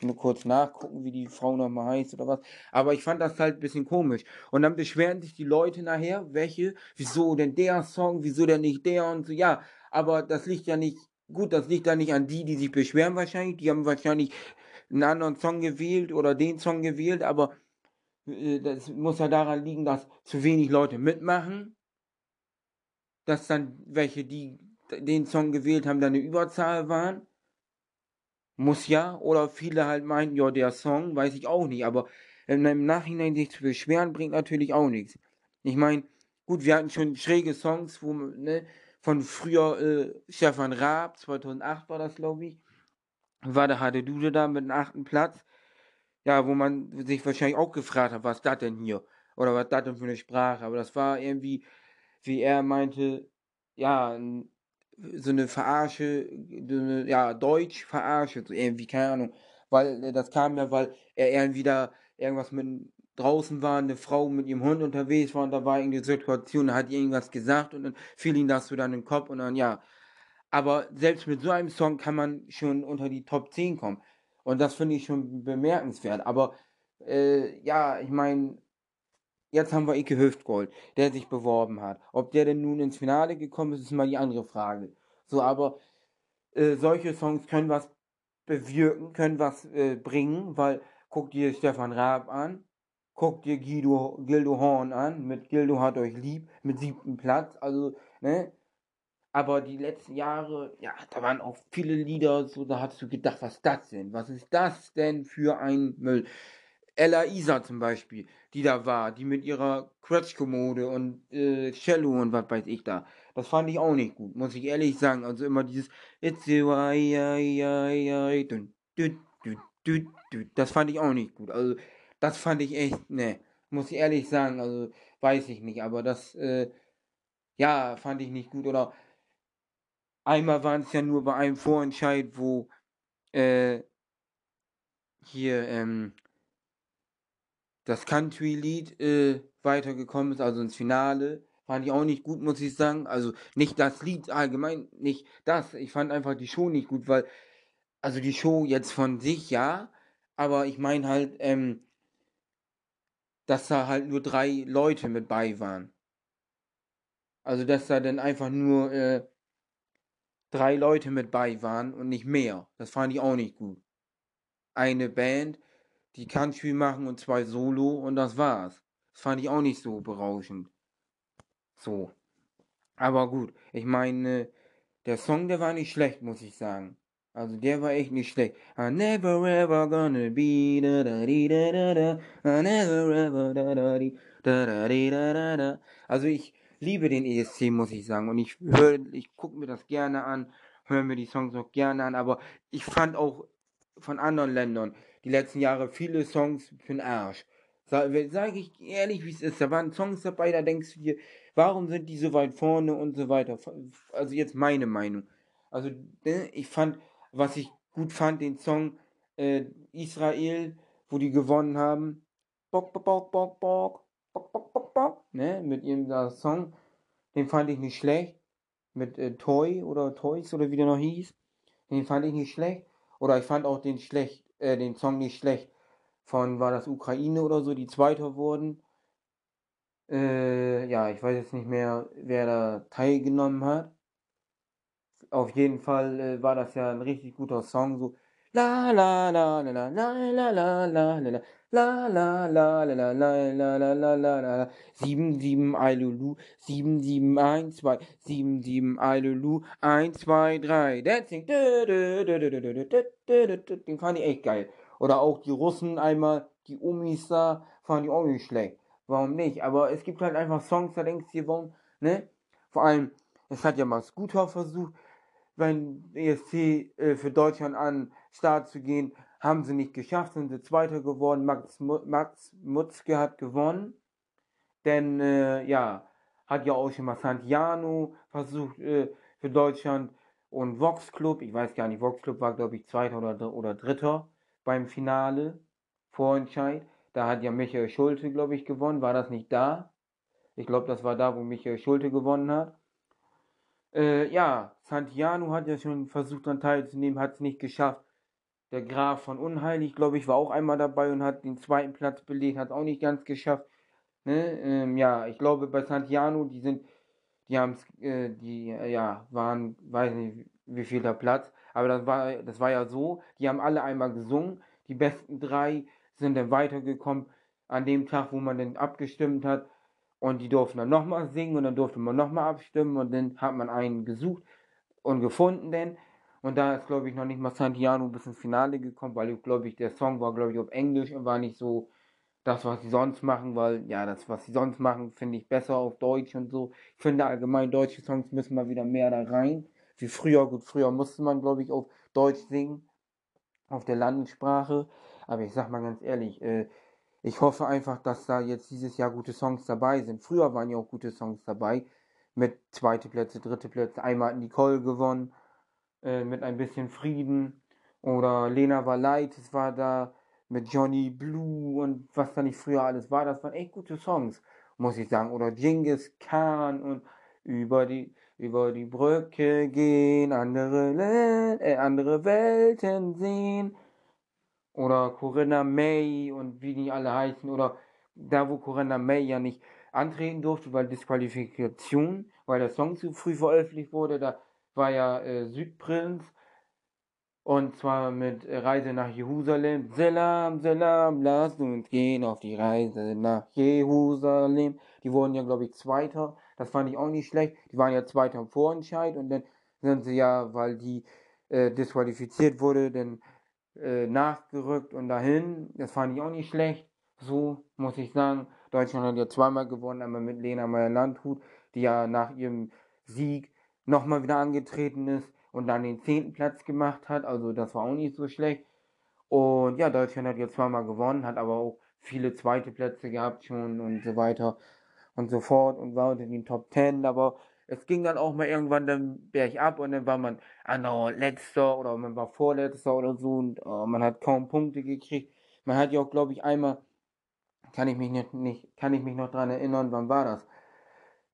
nur kurz nachgucken, wie die Frau nochmal heißt oder was. Aber ich fand das halt ein bisschen komisch. Und dann beschweren sich die Leute nachher, welche, wieso denn der Song, wieso denn nicht der und so. Ja, aber das liegt ja nicht, gut, das liegt ja nicht an die, die sich beschweren wahrscheinlich. Die haben wahrscheinlich einen anderen Song gewählt oder den Song gewählt, aber äh, das muss ja daran liegen, dass zu wenig Leute mitmachen. Dass dann welche, die den Song gewählt haben, dann eine Überzahl waren. Muss ja. Oder viele halt meinten, ja, der Song, weiß ich auch nicht. Aber im Nachhinein sich zu beschweren, bringt natürlich auch nichts. Ich meine, gut, wir hatten schon schräge Songs, wo, ne, von früher äh, Stefan Raab, 2008 war das, glaube ich, war der Hade Dude da mit dem achten Platz. Ja, wo man sich wahrscheinlich auch gefragt hat, was das denn hier? Oder was das denn für eine Sprache? Aber das war irgendwie, wie er meinte, ja, so eine Verarsche, so eine, ja, Deutsch-Verarsche, so irgendwie, keine Ahnung. Weil äh, das kam ja, weil er irgendwie da irgendwas mit draußen war, eine Frau mit ihrem Hund unterwegs war und da war irgendeine Situation, da hat irgendwas gesagt und dann fiel ihm das so dann in den Kopf und dann, ja. Aber selbst mit so einem Song kann man schon unter die Top 10 kommen. Und das finde ich schon bemerkenswert. Aber äh, ja, ich meine, jetzt haben wir Ike Hüftgold, der sich beworben hat. Ob der denn nun ins Finale gekommen ist, ist mal die andere Frage. So, aber äh, solche Songs können was bewirken, können was äh, bringen, weil guck dir Stefan Raab an, guck dir Guido, Gildo Horn an, mit Gildo hat euch lieb, mit siebten Platz, also, ne? Aber die letzten Jahre, ja, da waren auch viele Lieder, so, da hast du gedacht, was das denn? Was ist das denn für ein Müll? Ella Isa zum Beispiel, die da war, die mit ihrer Quetschkommode und äh, Cello und was weiß ich da. Das fand ich auch nicht gut, muss ich ehrlich sagen. Also immer dieses It's das fand ich auch nicht gut. Also das fand ich echt, ne, muss ich ehrlich sagen. Also weiß ich nicht, aber das, äh, ja, fand ich nicht gut. Oder einmal waren es ja nur bei einem Vorentscheid, wo äh, hier ähm, das Country-Lied äh, weitergekommen ist, also ins Finale. Fand ich auch nicht gut, muss ich sagen. Also nicht das Lied allgemein, nicht das. Ich fand einfach die Show nicht gut, weil, also die Show jetzt von sich, ja, aber ich meine halt, ähm, dass da halt nur drei Leute mit bei waren. Also dass da dann einfach nur äh, drei Leute mit bei waren und nicht mehr. Das fand ich auch nicht gut. Eine Band die Country machen und zwei Solo und das war's. Das fand ich auch nicht so berauschend. So. Aber gut, ich meine, der Song, der war nicht schlecht, muss ich sagen. Also der war echt nicht schlecht. I never ever gonna be da da da da da I never ever da da da da da da da Also ich liebe den ESC, muss ich sagen. Und ich höre, ich gucke mir das gerne an, höre mir die Songs auch gerne an. Aber ich fand auch von anderen Ländern die letzten Jahre viele Songs für den Arsch. Sage sag ich ehrlich, wie es ist. Da waren Songs dabei, da denkst du dir, warum sind die so weit vorne und so weiter. Also jetzt meine Meinung. Also ne, ich fand, was ich gut fand, den Song äh, Israel, wo die gewonnen haben. Bock, bock, bock, bock, bock, bock, bock, bock, bock, ne, mit ihrem da Song. Den fand ich nicht schlecht. Mit äh, Toy oder Toys oder wie der noch hieß. Den fand ich nicht schlecht. Oder ich fand auch den schlecht äh, den Song nicht schlecht von, war das Ukraine oder so, die Zweiter wurden. Äh, ja, ich weiß jetzt nicht mehr, wer da teilgenommen hat. Auf jeden Fall äh, war das ja ein richtig guter Song, so la la la la la la la la la la La la la la la la la la la la la sieben sieben Eilulu sieben sieben eins zwei sieben sieben Eilulu eins zwei drei Dancing den fand ich echt geil oder auch die Russen einmal die Umis da fand ich auch nicht schlecht warum nicht aber es gibt halt einfach Songs da denkst du warum ne vor allem es hat ja mal Scooter versucht beim ESC äh, für Deutschland an Start zu gehen haben sie nicht geschafft, sind sie Zweiter geworden. Max, Max Mutzke hat gewonnen. Denn, äh, ja, hat ja auch schon mal Santiano versucht äh, für Deutschland und Vox Club. Ich weiß gar nicht, Vox Club war, glaube ich, Zweiter oder, oder Dritter beim Finale, Vorentscheid. Da hat ja Michael Schulte, glaube ich, gewonnen. War das nicht da? Ich glaube, das war da, wo Michael Schulte gewonnen hat. Äh, ja, Santiano hat ja schon versucht, daran teilzunehmen, hat es nicht geschafft. Der Graf von Unheilig, glaube ich, war auch einmal dabei und hat den zweiten Platz belegt, hat auch nicht ganz geschafft. Ne? Ähm, ja, ich glaube bei Santiano, die sind, die haben äh, die, äh, ja, waren, weiß nicht, wie viel der Platz, aber das war, das war ja so, die haben alle einmal gesungen, die besten drei sind dann weitergekommen an dem Tag, wo man dann abgestimmt hat und die durften dann nochmal singen und dann durfte man nochmal abstimmen und dann hat man einen gesucht und gefunden denn und da ist, glaube ich, noch nicht mal Santiano bis ins Finale gekommen, weil, glaube ich, der Song war, glaube ich, auf Englisch und war nicht so das, was sie sonst machen, weil, ja, das, was sie sonst machen, finde ich besser auf Deutsch und so. Ich finde allgemein, deutsche Songs müssen mal wieder mehr da rein. Wie früher, gut, früher musste man, glaube ich, auf Deutsch singen, auf der Landessprache. Aber ich sag mal ganz ehrlich, äh, ich hoffe einfach, dass da jetzt dieses Jahr gute Songs dabei sind. Früher waren ja auch gute Songs dabei. Mit zweite Plätze, dritte Plätze. Einmal hat Nicole gewonnen äh, mit ein bisschen Frieden. Oder Lena war leid, es war da mit Johnny Blue und was da nicht früher alles war. Das waren echt gute Songs, muss ich sagen. Oder Genghis Khan und über die, über die Brücke gehen, andere, äh, andere Welten sehen. Oder Corinna May und wie die alle heißen. Oder da, wo Corinna May ja nicht antreten durfte, weil Disqualifikation, weil der Song zu früh veröffentlicht wurde, da war ja äh, Südprinz. Und zwar mit Reise nach Jerusalem. Selam, Selam, lasst uns gehen auf die Reise nach Jerusalem. Die wurden ja, glaube ich, Zweiter. Das fand ich auch nicht schlecht. Die waren ja Zweiter im Vorentscheid und dann sind sie ja, weil die äh, disqualifiziert wurde, dann äh, nachgerückt und dahin. Das fand ich auch nicht schlecht. So muss ich sagen. Deutschland hat ja zweimal gewonnen, einmal mit Lena Meyer-Landrut, die ja nach ihrem Sieg nochmal wieder angetreten ist und dann den zehnten Platz gemacht hat. Also das war auch nicht so schlecht. Und ja, Deutschland hat jetzt zweimal gewonnen, hat aber auch viele zweite Plätze gehabt schon und so weiter und so fort und war unter den Top Ten. Aber es ging dann auch mal irgendwann dann bergab und dann war man anderer Letzter oder man war Vorletzter oder so und uh, man hat kaum Punkte gekriegt. Man hat ja auch, glaube ich, einmal, kann ich mich nicht, nicht, kann ich mich noch dran erinnern, wann war das?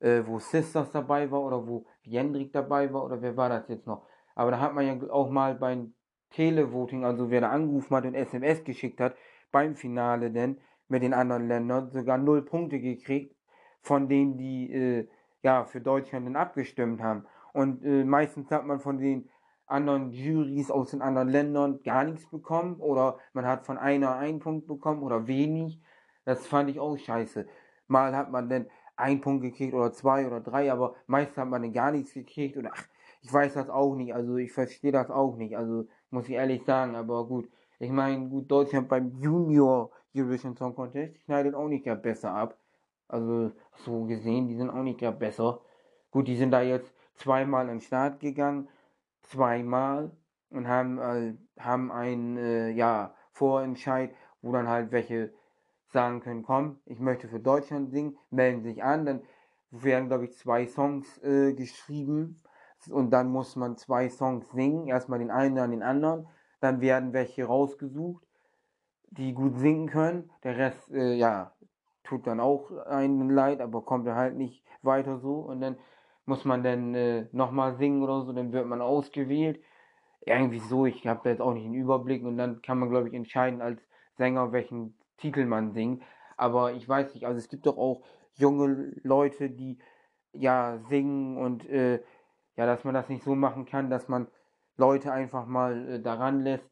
Äh, wo Sisters dabei war oder wo Jendrik dabei war oder wer war das jetzt noch? Aber da hat man ja auch mal beim Televoting, also wer da angerufen hat und SMS geschickt hat, beim Finale denn mit den anderen Ländern sogar null Punkte gekriegt, von denen die äh, ja für Deutschland dann abgestimmt haben. Und äh, meistens hat man von den anderen Juries aus den anderen Ländern gar nichts bekommen oder man hat von einer einen Punkt bekommen oder wenig. Das fand ich auch scheiße. Mal hat man dann einen Punkt gekriegt oder zwei oder drei, aber meistens hat man dann gar nichts gekriegt oder ach, ich weiß das auch nicht, also ich verstehe das auch nicht, also muss ich ehrlich sagen, aber gut. Ich meine, gut, Deutschland beim Junior Eurovision Song Contest schneidet auch nicht gerade besser ab. Also so gesehen, die sind auch nicht gerade besser. Gut, die sind da jetzt zweimal an den Start gegangen, zweimal und haben, äh, haben einen äh, ja, Vorentscheid, wo dann halt welche sagen können, komm, ich möchte für Deutschland singen, melden sich an, dann werden, glaube ich, zwei Songs äh, geschrieben. Und dann muss man zwei Songs singen, erstmal den einen, dann den anderen, dann werden welche rausgesucht, die gut singen können, der Rest, äh, ja, tut dann auch einen leid, aber kommt dann halt nicht weiter so und dann muss man dann äh, nochmal singen oder so, dann wird man ausgewählt. irgendwie so, ich habe da jetzt auch nicht den Überblick und dann kann man, glaube ich, entscheiden als Sänger, welchen Titel man singt. Aber ich weiß nicht, also es gibt doch auch junge Leute, die ja singen und äh, ja, dass man das nicht so machen kann, dass man Leute einfach mal äh, daran lässt.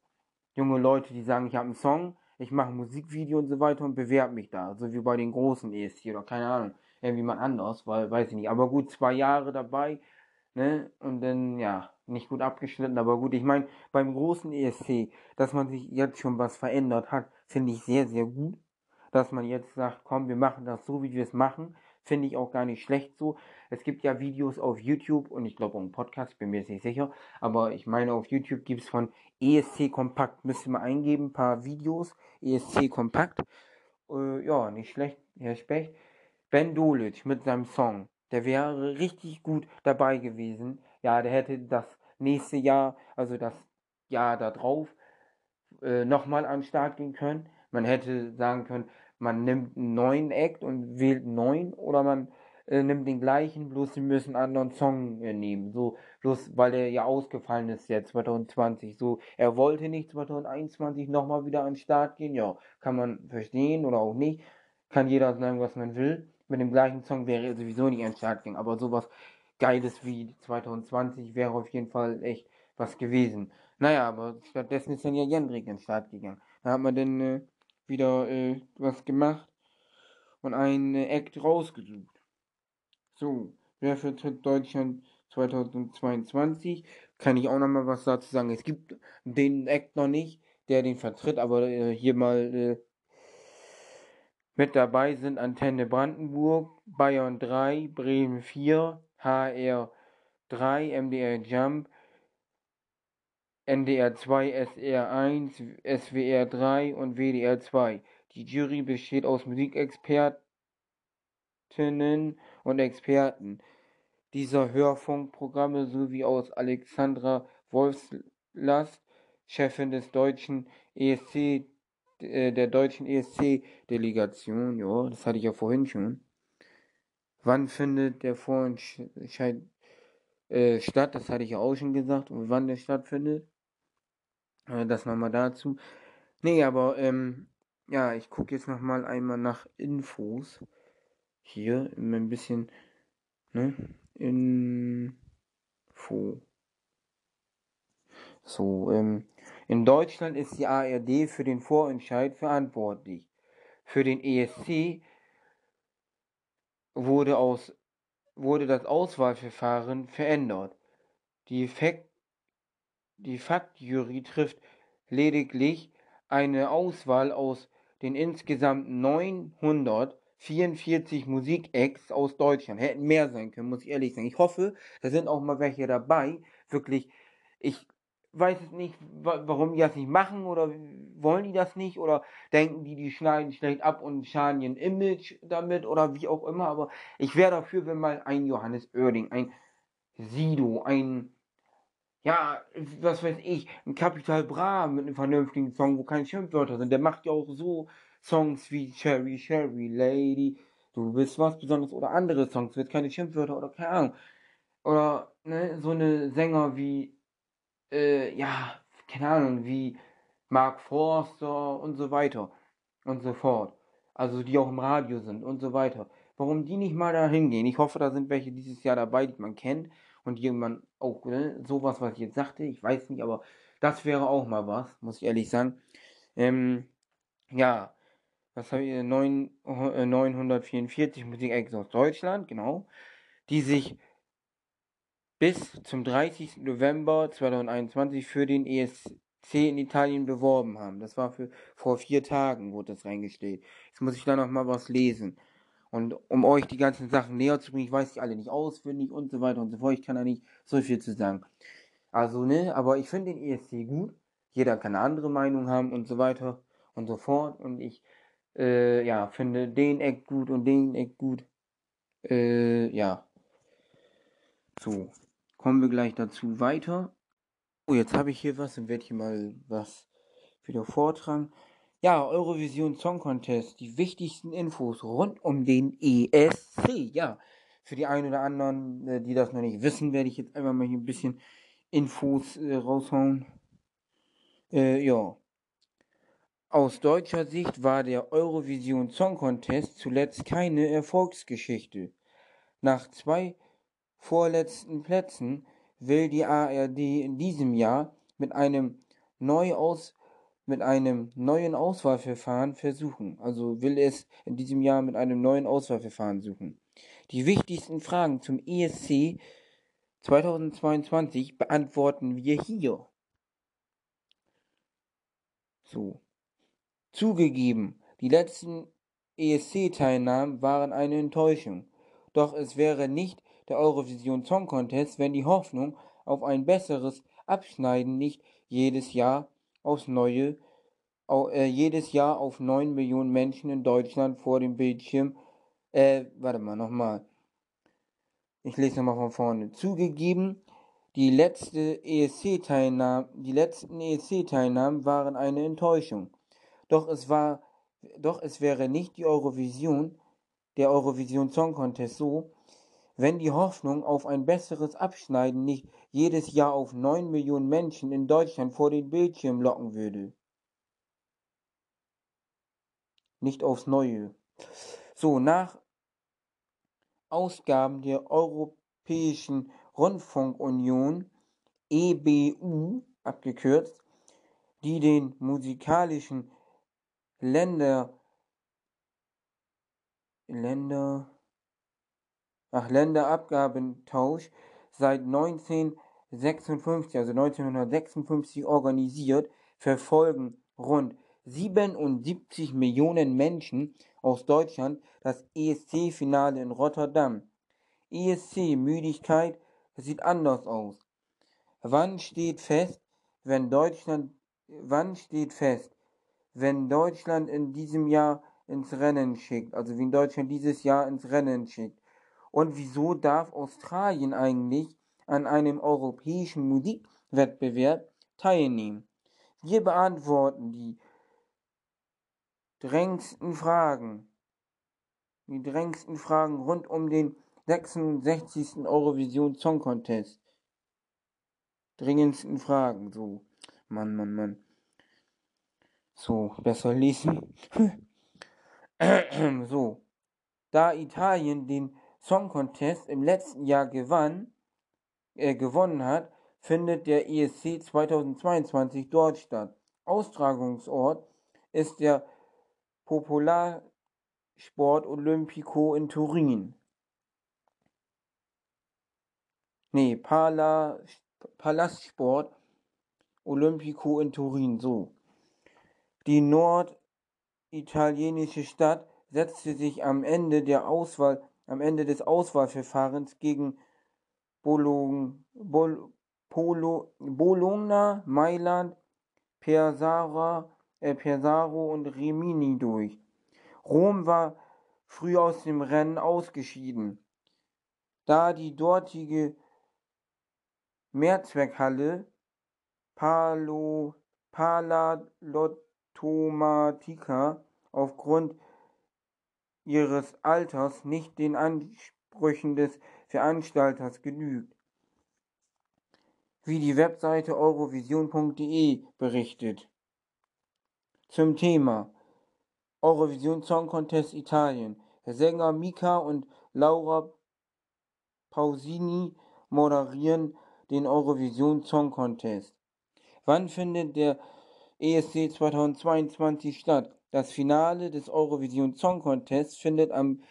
Junge Leute, die sagen, ich habe einen Song, ich mache Musikvideo und so weiter und bewerbe mich da. So wie bei den großen ESC oder keine Ahnung, irgendwie mal anders, weil, weiß ich nicht. Aber gut, zwei Jahre dabei, ne? Und dann, ja, nicht gut abgeschnitten, aber gut. Ich meine, beim großen ESC, dass man sich jetzt schon was verändert hat, finde ich sehr, sehr gut. Dass man jetzt sagt, komm, wir machen das so, wie wir es machen. Finde ich auch gar nicht schlecht so. Es gibt ja Videos auf YouTube und ich glaube auch einen Podcast, bin mir jetzt nicht sicher. Aber ich meine, auf YouTube gibt es von ESC Kompakt, müsst ihr mal eingeben, ein paar Videos. ESC Kompakt. Äh, ja, nicht schlecht, Herr Specht. Ben Dolic mit seinem Song, der wäre richtig gut dabei gewesen. Ja, der hätte das nächste Jahr, also das Jahr da drauf, äh, nochmal an den Start gehen können. Man hätte sagen können, man nimmt einen neuen Act und wählt einen neuen oder man äh, nimmt den gleichen, bloß sie müssen einen anderen Song äh, nehmen. So, bloß weil er ja ausgefallen ist jetzt 2020. So, er wollte nicht 2021 nochmal wieder an den Start gehen. Ja, kann man verstehen oder auch nicht. Kann jeder sagen, was man will. Mit dem gleichen Song wäre er sowieso nicht an den Start gegangen. Aber sowas Geiles wie 2020 wäre auf jeden Fall echt was gewesen. Naja, aber stattdessen ist dann ja Jendrik an den Start gegangen. Da hat man dann äh, wieder äh, was gemacht und einen äh, Act rausgesucht. So, wer vertritt Deutschland 2022? Kann ich auch noch mal was dazu sagen. Es gibt den Act noch nicht, der den vertritt, aber äh, hier mal äh, mit dabei sind Antenne Brandenburg, Bayern 3, Bremen 4, HR 3, MDR Jump, NDR 2, SR 1, SWR 3 und WDR 2. Die Jury besteht aus Musikexpertinnen und Experten dieser Hörfunkprogramme sowie aus Alexandra Wolfslast, Chefin des deutschen ESC, äh, der deutschen ESC-Delegation. Ja, das hatte ich ja vorhin schon. Wann findet der Vorentscheid äh, statt? Das hatte ich ja auch schon gesagt. Und wann der stattfindet? Äh, das nochmal dazu. Nee, aber ähm, ja, ich gucke jetzt nochmal einmal nach Infos. Hier, ein bisschen, ne? Info. So, ähm, in Deutschland ist die ARD für den Vorentscheid verantwortlich. Für den ESC wurde, aus, wurde das Auswahlverfahren verändert. Die, Fakt, die Faktjury trifft lediglich eine Auswahl aus den insgesamt 944 Musikacts aus Deutschland. Hätten mehr sein können, muss ich ehrlich sagen. Ich hoffe, da sind auch mal welche dabei. Wirklich, ich weiß es nicht, warum die das nicht machen oder wollen die das nicht oder denken die, die schneiden schlecht ab und schaden ihren Image damit oder wie auch immer. Aber ich wäre dafür, wenn mal ein Johannes Oerding, ein Sido, ein, ja, was weiß ich, ein Capital Bra mit einem vernünftigen Song, wo keine Schimpfwörter sind. Der macht ja auch so Songs wie Cherry, Cherry, Lady, du bist was Besonderes oder andere Songs, wird keine Schimpfwörter oder keine Ahnung. Oder ne, so eine Sänger wie äh, ja, keine Ahnung, wie Mark Forster und so weiter und so fort. Also die auch im Radio sind und so weiter. Warum die nicht mal da hingehen? Ich hoffe, da sind welche dieses Jahr dabei, die man kennt und jemand auch, ne, sowas, was ich jetzt sagte, ich weiß nicht, aber das wäre auch mal was, muss ich ehrlich sagen. Ähm, ja, was habe ich, 9, äh, 944 Musik aus Deutschland, genau, die sich bis zum 30. November 2021 für den ESC in Italien beworben haben. Das war für vor vier Tagen, wurde das reingestellt. Jetzt muss ich da noch mal was lesen. Und um euch die ganzen Sachen näher zu bringen, ich weiß die alle nicht auswendig und so weiter und so fort. Ich kann da nicht so viel zu sagen. Also, ne, aber ich finde den ESC gut. Jeder kann eine andere Meinung haben und so weiter und so fort. Und ich, äh, ja, finde den Eck gut und den Eck gut. Äh, ja. So. Kommen wir gleich dazu weiter. Oh, jetzt habe ich hier was und werde hier mal was wieder vortragen. Ja, Eurovision Song Contest, die wichtigsten Infos rund um den ESC. Ja, für die einen oder anderen, äh, die das noch nicht wissen, werde ich jetzt einfach mal hier ein bisschen Infos äh, raushauen. Äh, ja. Aus deutscher Sicht war der Eurovision Song Contest zuletzt keine Erfolgsgeschichte. Nach zwei vorletzten Plätzen will die ARD in diesem Jahr mit einem, Neuaus mit einem neuen Auswahlverfahren versuchen. Also will es in diesem Jahr mit einem neuen Auswahlverfahren suchen. Die wichtigsten Fragen zum ESC 2022 beantworten wir hier. So. Zugegeben, die letzten ESC-Teilnahmen waren eine Enttäuschung. Doch es wäre nicht der Eurovision Song Contest, wenn die Hoffnung auf ein besseres Abschneiden nicht jedes Jahr aufs Neue, äh, jedes Jahr auf 9 Millionen Menschen in Deutschland vor dem Bildschirm, äh, warte mal, nochmal. Ich lese nochmal von vorne. Zugegeben, die letzte ESC-Teilnahme, die letzten ESC-Teilnahmen waren eine Enttäuschung. Doch es war, doch es wäre nicht die Eurovision, der Eurovision Song Contest so, wenn die Hoffnung auf ein besseres Abschneiden nicht jedes Jahr auf 9 Millionen Menschen in Deutschland vor den Bildschirm locken würde. Nicht aufs Neue. So, nach Ausgaben der Europäischen Rundfunkunion, EBU abgekürzt, die den musikalischen Länder, Länder, ach, Länderabgabentausch seit 1956, also 1956 organisiert, verfolgen rund 77 Millionen Menschen aus Deutschland das ESC-Finale in Rotterdam. ESC-Müdigkeit sieht anders aus. Wann steht fest, wenn Deutschland, wann steht fest, wenn Deutschland in diesem Jahr ins Rennen schickt, also wie Deutschland dieses Jahr ins Rennen schickt. Und wieso darf Australien eigentlich an einem europäischen Musikwettbewerb teilnehmen? Wir beantworten die drängendsten Fragen, die drängendsten Fragen rund um den 66. Eurovision Song Contest. Dringendsten Fragen, so. Mann, Mann, Mann. So, besser lesen. so. Da Italien den Song Contest im letzten Jahr gewann, äh, gewonnen hat, findet der ESC 2022 dort statt. Austragungsort ist der Popularsport Olimpico in Turin. Pala, Palastsport Olimpico in Turin, so. Die norditalienische Stadt setzte sich am Ende des Auswahlverfahrens gegen Bologna, Mailand, Persara, äh, Persaro und Rimini durch. Rom war früh aus dem Rennen ausgeschieden, da die dortige Mehrzweckhalle Palo, Tomatika aufgrund ihres Alters nicht den Ansprüchen des Veranstalters genügt, wie die Webseite eurovision.de berichtet. Zum Thema Eurovision Song Contest Italien. Sänger Mika und Laura Pausini moderieren den Eurovision Song Contest. Wann findet der ESC 2022 statt. Das Finale des Eurovision Song Contest findet am,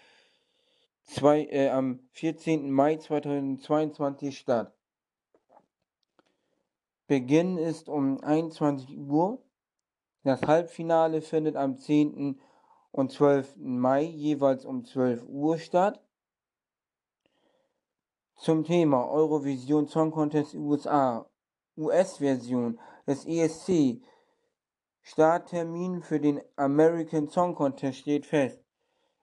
zwei, äh, am 14. Mai 2022 statt. Beginn ist um 21 Uhr. Das Halbfinale findet am 10. und 12. Mai jeweils um 12 Uhr statt. Zum Thema Eurovision Song Contest USA, US-Version des ESC Starttermin für den American Song Contest steht fest.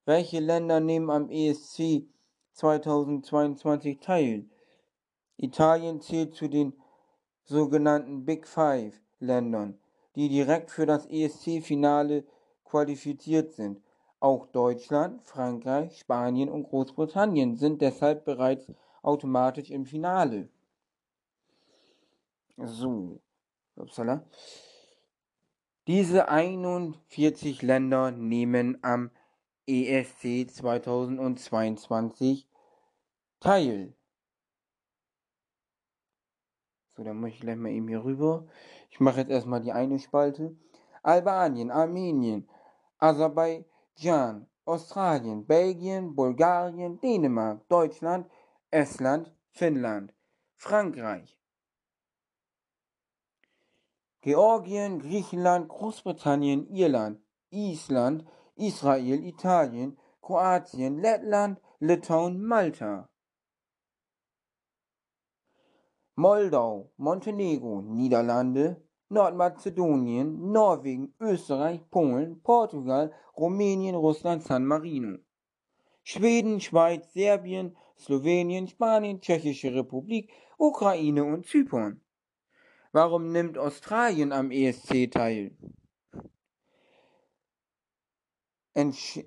Welche Länder nehmen am ESC 2022 teil? Italien zählt zu den sogenannten Big Five Ländern, die direkt für das ESC-Finale qualifiziert sind. Auch Deutschland, Frankreich, Spanien und Großbritannien sind deshalb bereits automatisch im Finale. So, upsala. Diese 41 Länder nehmen am ESC 2022 teil. So, dann muss ich gleich mal eben hier rüber. Ich mache jetzt erstmal die eine Spalte. Albanien, Armenien, Aserbaidschan, Australien, Belgien, Bulgarien, Dänemark, Deutschland, Estland, Finnland, Frankreich, Georgien, Griechenland, Großbritannien, Irland, Island, Israel, Italien, Kroatien, Lettland, Litauen, Malta. Moldau, Montenegro, Niederlande, Nordmazedonien, Norwegen, Österreich, Polen, Portugal, Rumänien, Russland, San Marino. Schweden, Schweiz, Serbien, Slowenien, Spanien, Tschechische Republik, Ukraine und Zypern. Warum nimmt Australien am ESC teil? Entsch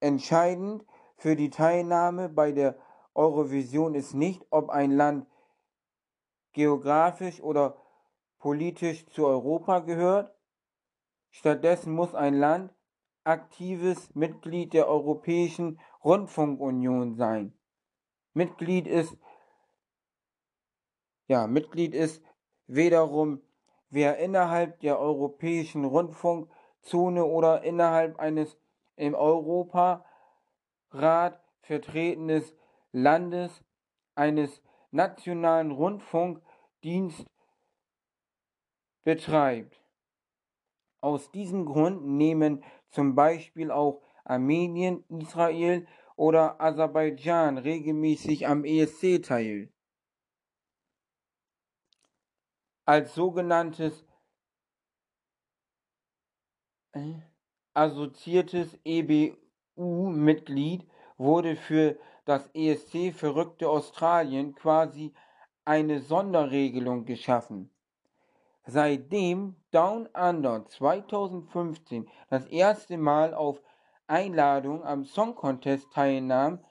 entscheidend für die Teilnahme bei der Eurovision ist nicht, ob ein Land geografisch oder politisch zu Europa gehört. Stattdessen muss ein Land aktives Mitglied der Europäischen Rundfunkunion sein. Mitglied ist ja, Mitglied ist wiederum wer innerhalb der Europäischen Rundfunkzone oder innerhalb eines im Europarat vertretenes Landes eines nationalen Rundfunkdienst betreibt. Aus diesem Grund nehmen zum Beispiel auch Armenien, Israel oder Aserbaidschan regelmäßig am ESC teil. Als sogenanntes äh, assoziiertes EBU-Mitglied wurde für das ESC verrückte Australien quasi eine Sonderregelung geschaffen. Seitdem Down Under 2015 das erste Mal auf Einladung am Song Contest teilnahm,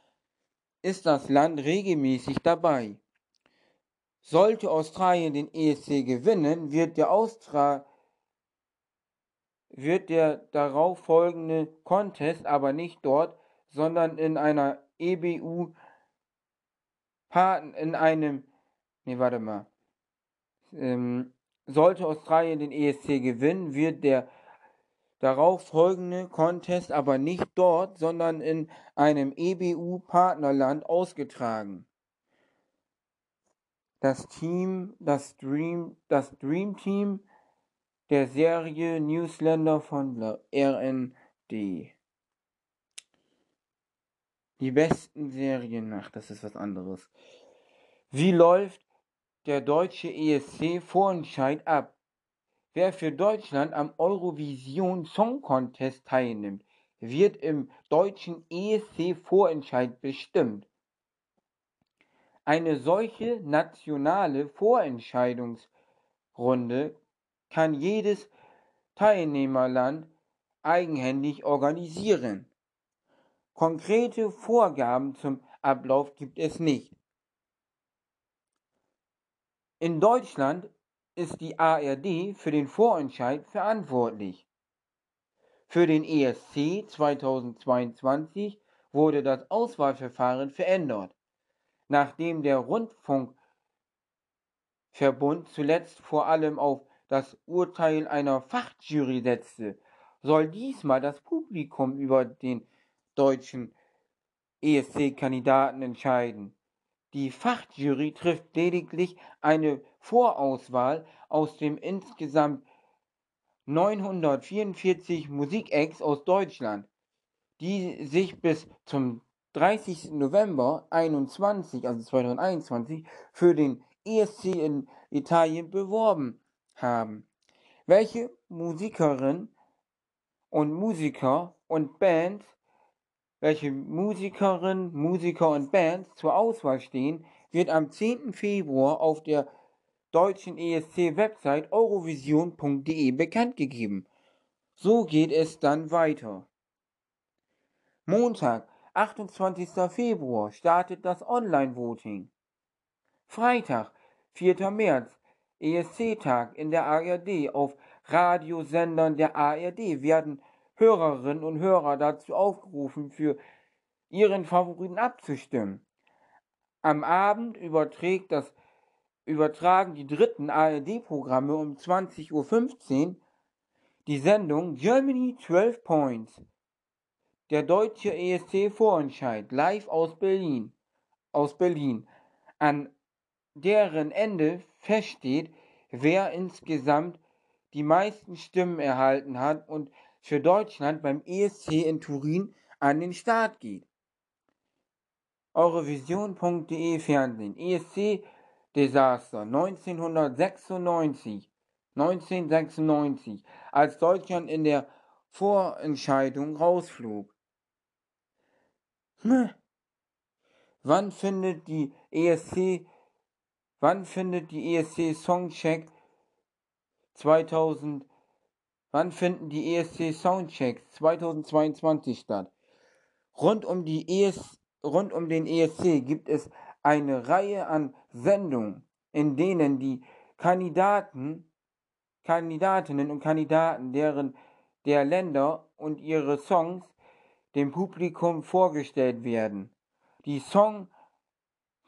ist das Land regelmäßig dabei. Sollte Australien den ESC gewinnen, wird der, Austra wird der darauf folgende Contest aber nicht dort, sondern in einer EBU in einem nee, warte mal. Ähm, sollte Australien den ESC gewinnen, wird der darauf folgende Contest aber nicht dort, sondern in einem EBU-Partnerland ausgetragen. Das Team, das Dream, das Dream Team der Serie Newsländer von RND. Die besten Serien, ach, das ist was anderes. Wie läuft der deutsche ESC-Vorentscheid ab. Wer für Deutschland am Eurovision Song Contest teilnimmt, wird im deutschen ESC-Vorentscheid bestimmt. Eine solche nationale Vorentscheidungsrunde kann jedes Teilnehmerland eigenhändig organisieren. Konkrete Vorgaben zum Ablauf gibt es nicht. In Deutschland ist die ARD für den Vorentscheid verantwortlich. Für den ESC 2022 wurde das Auswahlverfahren verändert, nachdem der Rundfunkverbund zuletzt vor allem auf das Urteil einer Fachjury setzte, soll diesmal das Publikum über den deutschen ESC-Kandidaten entscheiden. Die Fachjury trifft lediglich eine Vorauswahl aus den insgesamt 944 Musikacts aus Deutschland, die sich bis zum 30. November 21, also 2021, für den ESC in Italien beworben haben. Welche Musikerinnen und Musiker und Bands welche Musikerinnen, Musiker und Bands zur Auswahl stehen, wird am 10. Februar auf der deutschen ESC-Website eurovision.de bekannt gegeben. So geht es dann weiter. Montag, 28. Februar startet das Online-Voting. Freitag, 4. März, ESC-Tag in der ARD. Auf Radiosendern der ARD werden Hörerinnen und Hörer dazu aufgerufen, für ihren Favoriten abzustimmen. Am Abend überträgt das, übertragen die dritten ARD-Programme um 20.15 Uhr die Sendung Germany 12 Points. Der deutsche ESC-Vorentscheid live aus Berlin. Aus Berlin. An deren Ende feststeht, wer insgesamt die meisten Stimmen erhalten hat und für Deutschland beim ESC in Turin an den Start geht. Eurovision.de Fernsehen ESC Desaster 1996 1996 als Deutschland in der Vorentscheidung rausflog. Wann findet die ESC Wann findet die ESC Songcheck 2000 Wann finden die ESC Soundchecks 2022 statt? Rund um die ES rund um den ESC gibt es eine Reihe an Sendungen, in denen die Kandidaten Kandidatinnen und Kandidaten deren der Länder und ihre Songs dem Publikum vorgestellt werden. Die Song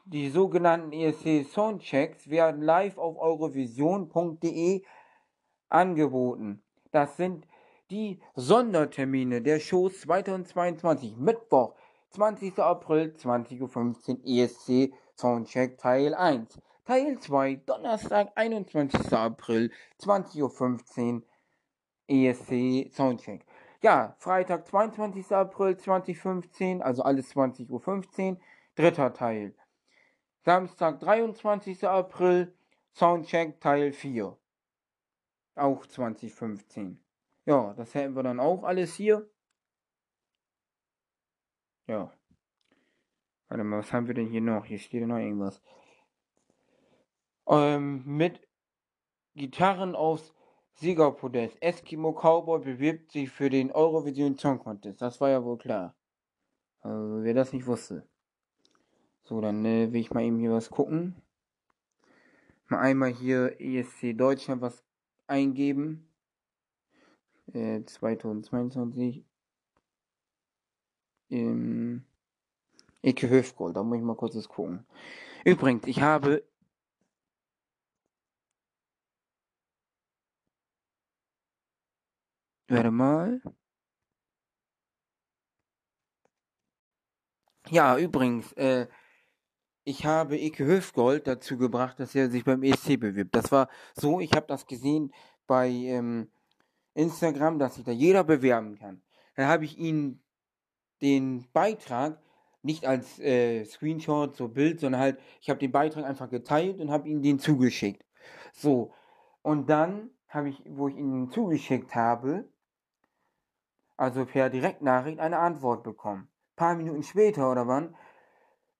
die sogenannten ESC Soundchecks werden live auf eurovision.de angeboten. Das sind die Sondertermine der Shows 2022. Mittwoch, 20. April, 20.15 Uhr ESC Soundcheck Teil 1. Teil 2, Donnerstag, 21. April, 20.15 Uhr ESC Soundcheck. Ja, Freitag, 22. April 2015, also alles 20.15 Uhr, dritter Teil. Samstag, 23. April, Soundcheck Teil 4. Auch 2015. Ja, das hätten wir dann auch alles hier. Ja. Warte mal, was haben wir denn hier noch? Hier steht noch irgendwas. Ähm, mit Gitarren aufs Siegerpodest. Eskimo Cowboy bewirbt sich für den Eurovision Song Contest. Das war ja wohl klar. Also, wer das nicht wusste. So, dann äh, will ich mal eben hier was gucken. Mal einmal hier ESC Deutschland was eingeben. Äh, 2022. Ähm, Ecke Höfgold, da muss ich mal kurz was gucken. Übrigens, ich habe Warte mal. Ja, übrigens, äh, ich habe Ike Höfgold dazu gebracht, dass er sich beim ESC bewirbt. Das war so, ich habe das gesehen bei ähm, Instagram, dass sich da jeder bewerben kann. Dann habe ich ihn den Beitrag nicht als äh, Screenshot, so Bild, sondern halt, ich habe den Beitrag einfach geteilt und habe ihm den zugeschickt. So, und dann habe ich, wo ich ihn zugeschickt habe, also per Direktnachricht, eine Antwort bekommen. Ein paar Minuten später oder wann,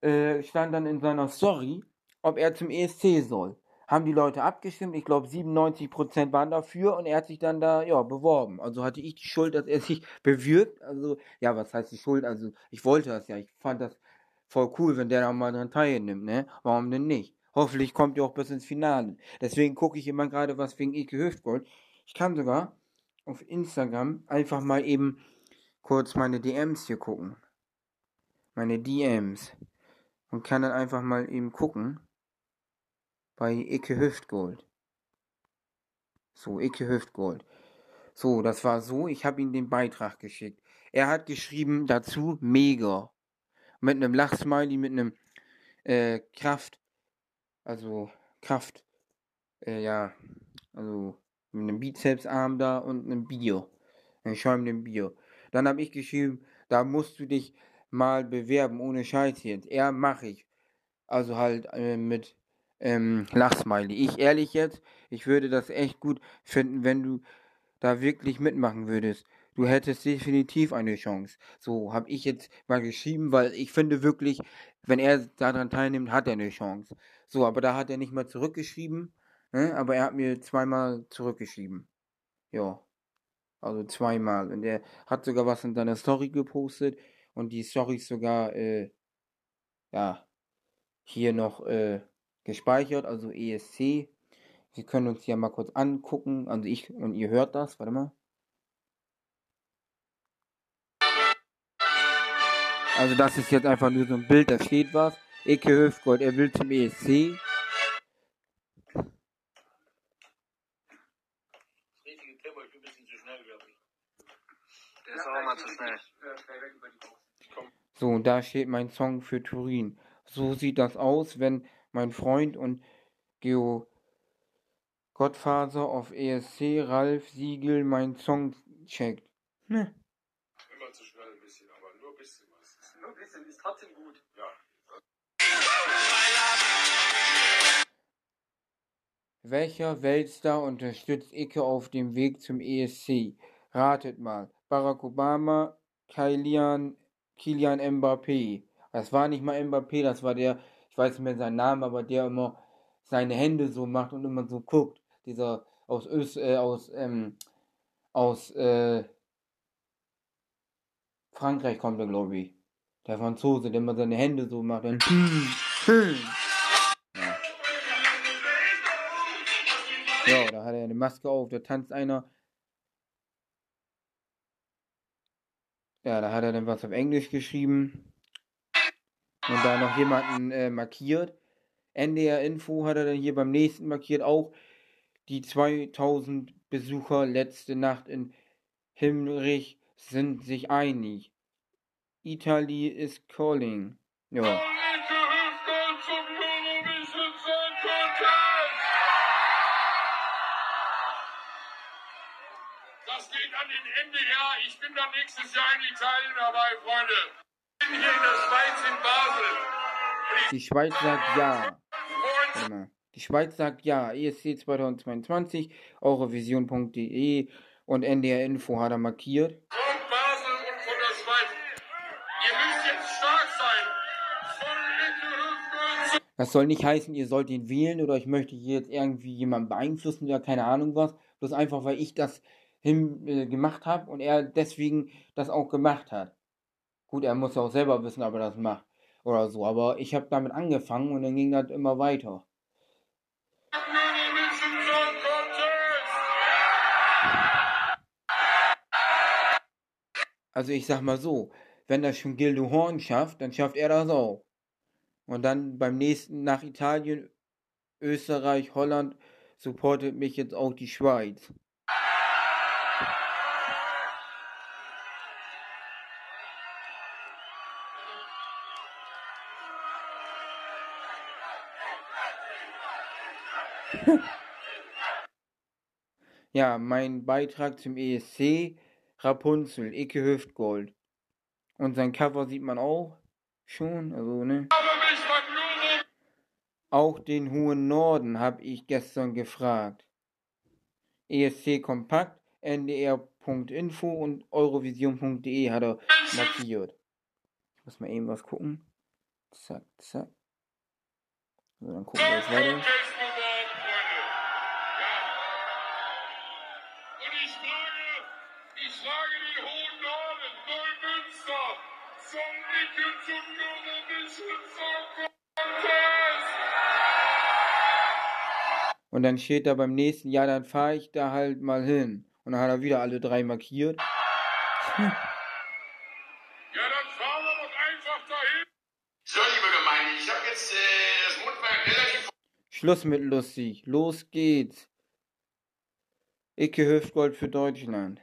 äh, stand dann in seiner Story, ob er zum ESC soll. Haben die Leute abgestimmt, ich glaube 97% waren dafür und er hat sich dann da, ja, beworben. Also hatte ich die Schuld, dass er sich bewirbt. Also, ja, was heißt die Schuld? Also, ich wollte das ja. Ich fand das voll cool, wenn der da mal dran teilnimmt, ne? Warum denn nicht? Hoffentlich kommt er auch bis ins Finale. Deswegen gucke ich immer gerade was wegen Ike Hüftgold. Ich kann sogar auf Instagram einfach mal eben kurz meine DMs hier gucken. Meine DMs und kann dann einfach mal eben gucken bei Icke Hüftgold. So, Icke Hüftgold. So, das war so, ich habe ihm den Beitrag geschickt. Er hat geschrieben dazu mega. Mit einem Lachsmiley, mit einem äh, Kraft, also Kraft, äh, ja, also mit einem Bizepsarm da und einem Bier. Ein schäumenden Bier. Dann habe ich geschrieben, da musst du dich mal bewerben, ohne Scheiß jetzt. Er mache ich. Also halt äh, mit ähm, Lachsmiley. Ich ehrlich jetzt, ich würde das echt gut finden, wenn du da wirklich mitmachen würdest. Du hättest definitiv eine Chance. So habe ich jetzt mal geschrieben, weil ich finde wirklich, wenn er daran teilnimmt, hat er eine Chance. So, aber da hat er nicht mal zurückgeschrieben? Aber er hat mir zweimal zurückgeschrieben. Ja, also zweimal. Und er hat sogar was in seiner Story gepostet und die Storys sogar, äh, ja, hier noch äh, gespeichert, also ESC Wir können uns ja mal kurz angucken. Also ich und ihr hört das. Warte mal. Also das ist jetzt einfach nur so ein Bild, da steht was. Eke Höfgold, er will zum ESC. Mal zu schnell. So, und da steht mein Song für Turin. So sieht das aus, wenn mein Freund und Geo Gottfaser auf ESC Ralf Siegel meinen Song checkt. Ne? Immer zu schnell ein bisschen, aber nur ein bisschen was. Nur ein bisschen, ist trotzdem gut. Ja. Welcher Weltstar unterstützt Icke auf dem Weg zum ESC? Ratet mal. Barack Obama, Kylian, Kylian Mbappé. Das war nicht mal Mbappé, das war der, ich weiß nicht mehr seinen Namen, aber der immer seine Hände so macht und immer so guckt. Dieser aus Ös, äh, aus, ähm, aus, äh, Frankreich kommt er, glaube ich. Der Franzose, der immer seine Hände so macht ja. Ja, da hat er eine Maske auf, da tanzt einer. Ja, da hat er dann was auf Englisch geschrieben. Und da noch jemanden äh, markiert. NDR Info hat er dann hier beim nächsten markiert auch die 2000 Besucher letzte Nacht in Himmelrich sind sich einig. Italy is calling. Ja. Die Schweiz sagt ja. Freund, Warte mal. Die Schweiz sagt ja. ESC 2022, eurovision.de und NDR Info hat er markiert. von Basel und von der Schweiz. Ihr müsst jetzt stark sein. Das soll nicht heißen, ihr sollt ihn wählen oder ich möchte hier jetzt irgendwie jemanden beeinflussen oder keine Ahnung was. Bloß einfach, weil ich das hin, äh, gemacht habe und er deswegen das auch gemacht hat. Gut, er muss ja auch selber wissen, ob er das macht oder so. Aber ich habe damit angefangen und dann ging das immer weiter. Also ich sag mal so, wenn das schon Gildo Horn schafft, dann schafft er das auch. Und dann beim nächsten nach Italien, Österreich, Holland supportet mich jetzt auch die Schweiz. Ja, mein Beitrag zum ESC, Rapunzel, Icke Hüftgold. Und sein Cover sieht man auch schon, also ne. Auch den hohen Norden habe ich gestern gefragt. ESC Kompakt, ndr.info und eurovision.de hat er markiert. Ich muss mal eben was gucken. Zack, zack. So, dann gucken wir jetzt weiter. Und dann steht da beim nächsten Jahr, dann fahre ich da halt mal hin. Und dann hat er wieder alle drei markiert. Ja, dann fahren wir doch einfach dahin. So, liebe Gemeinde, ich habe jetzt äh, das Mundwerk relativ Schluss mit lustig. Los geht's. Icke Hüftgold für Deutschland.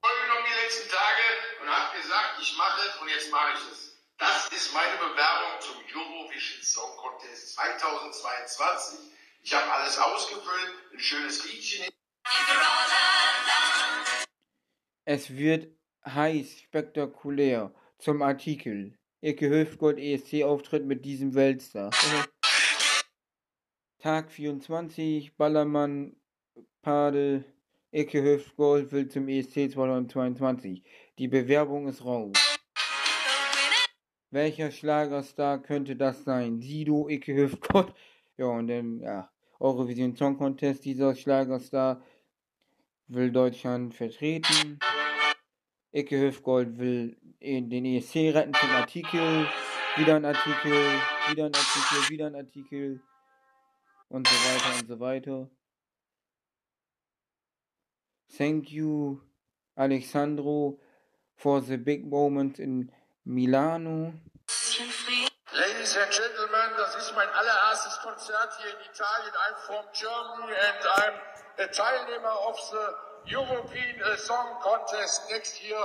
vollgenommen die letzten Tage und habe gesagt, ich mache es und jetzt mache ich es. Das ist meine Bewerbung zum Eurovision Song Contest 2022. Ich habe alles ausgefüllt, ein schönes Liedchen Es wird heiß, spektakulär. Zum Artikel. Icke Hüftgold ESC-Auftritt mit diesem Weltstar. Tag 24, Ballermann, Pade, Icke Hüftgold will zum ESC 2022. Die Bewerbung ist raus. Welcher Schlagerstar könnte das sein? Sido, Icke Hüftgold. Ja, und dann, ja, Eurovision Song Contest. Dieser Schlagerstar will Deutschland vertreten. Icke Höfgold will den ESC retten zum Artikel. Wieder ein Artikel, wieder ein Artikel, wieder ein Artikel. Und so weiter und so weiter. Thank you, Alexandro, for the big moment in Milano. Ladies and Gentlemen, das ist mein allererstes Konzert hier in Italien. I'm from Germany and I'm a Teilnehmer of the European uh, Song Contest next year.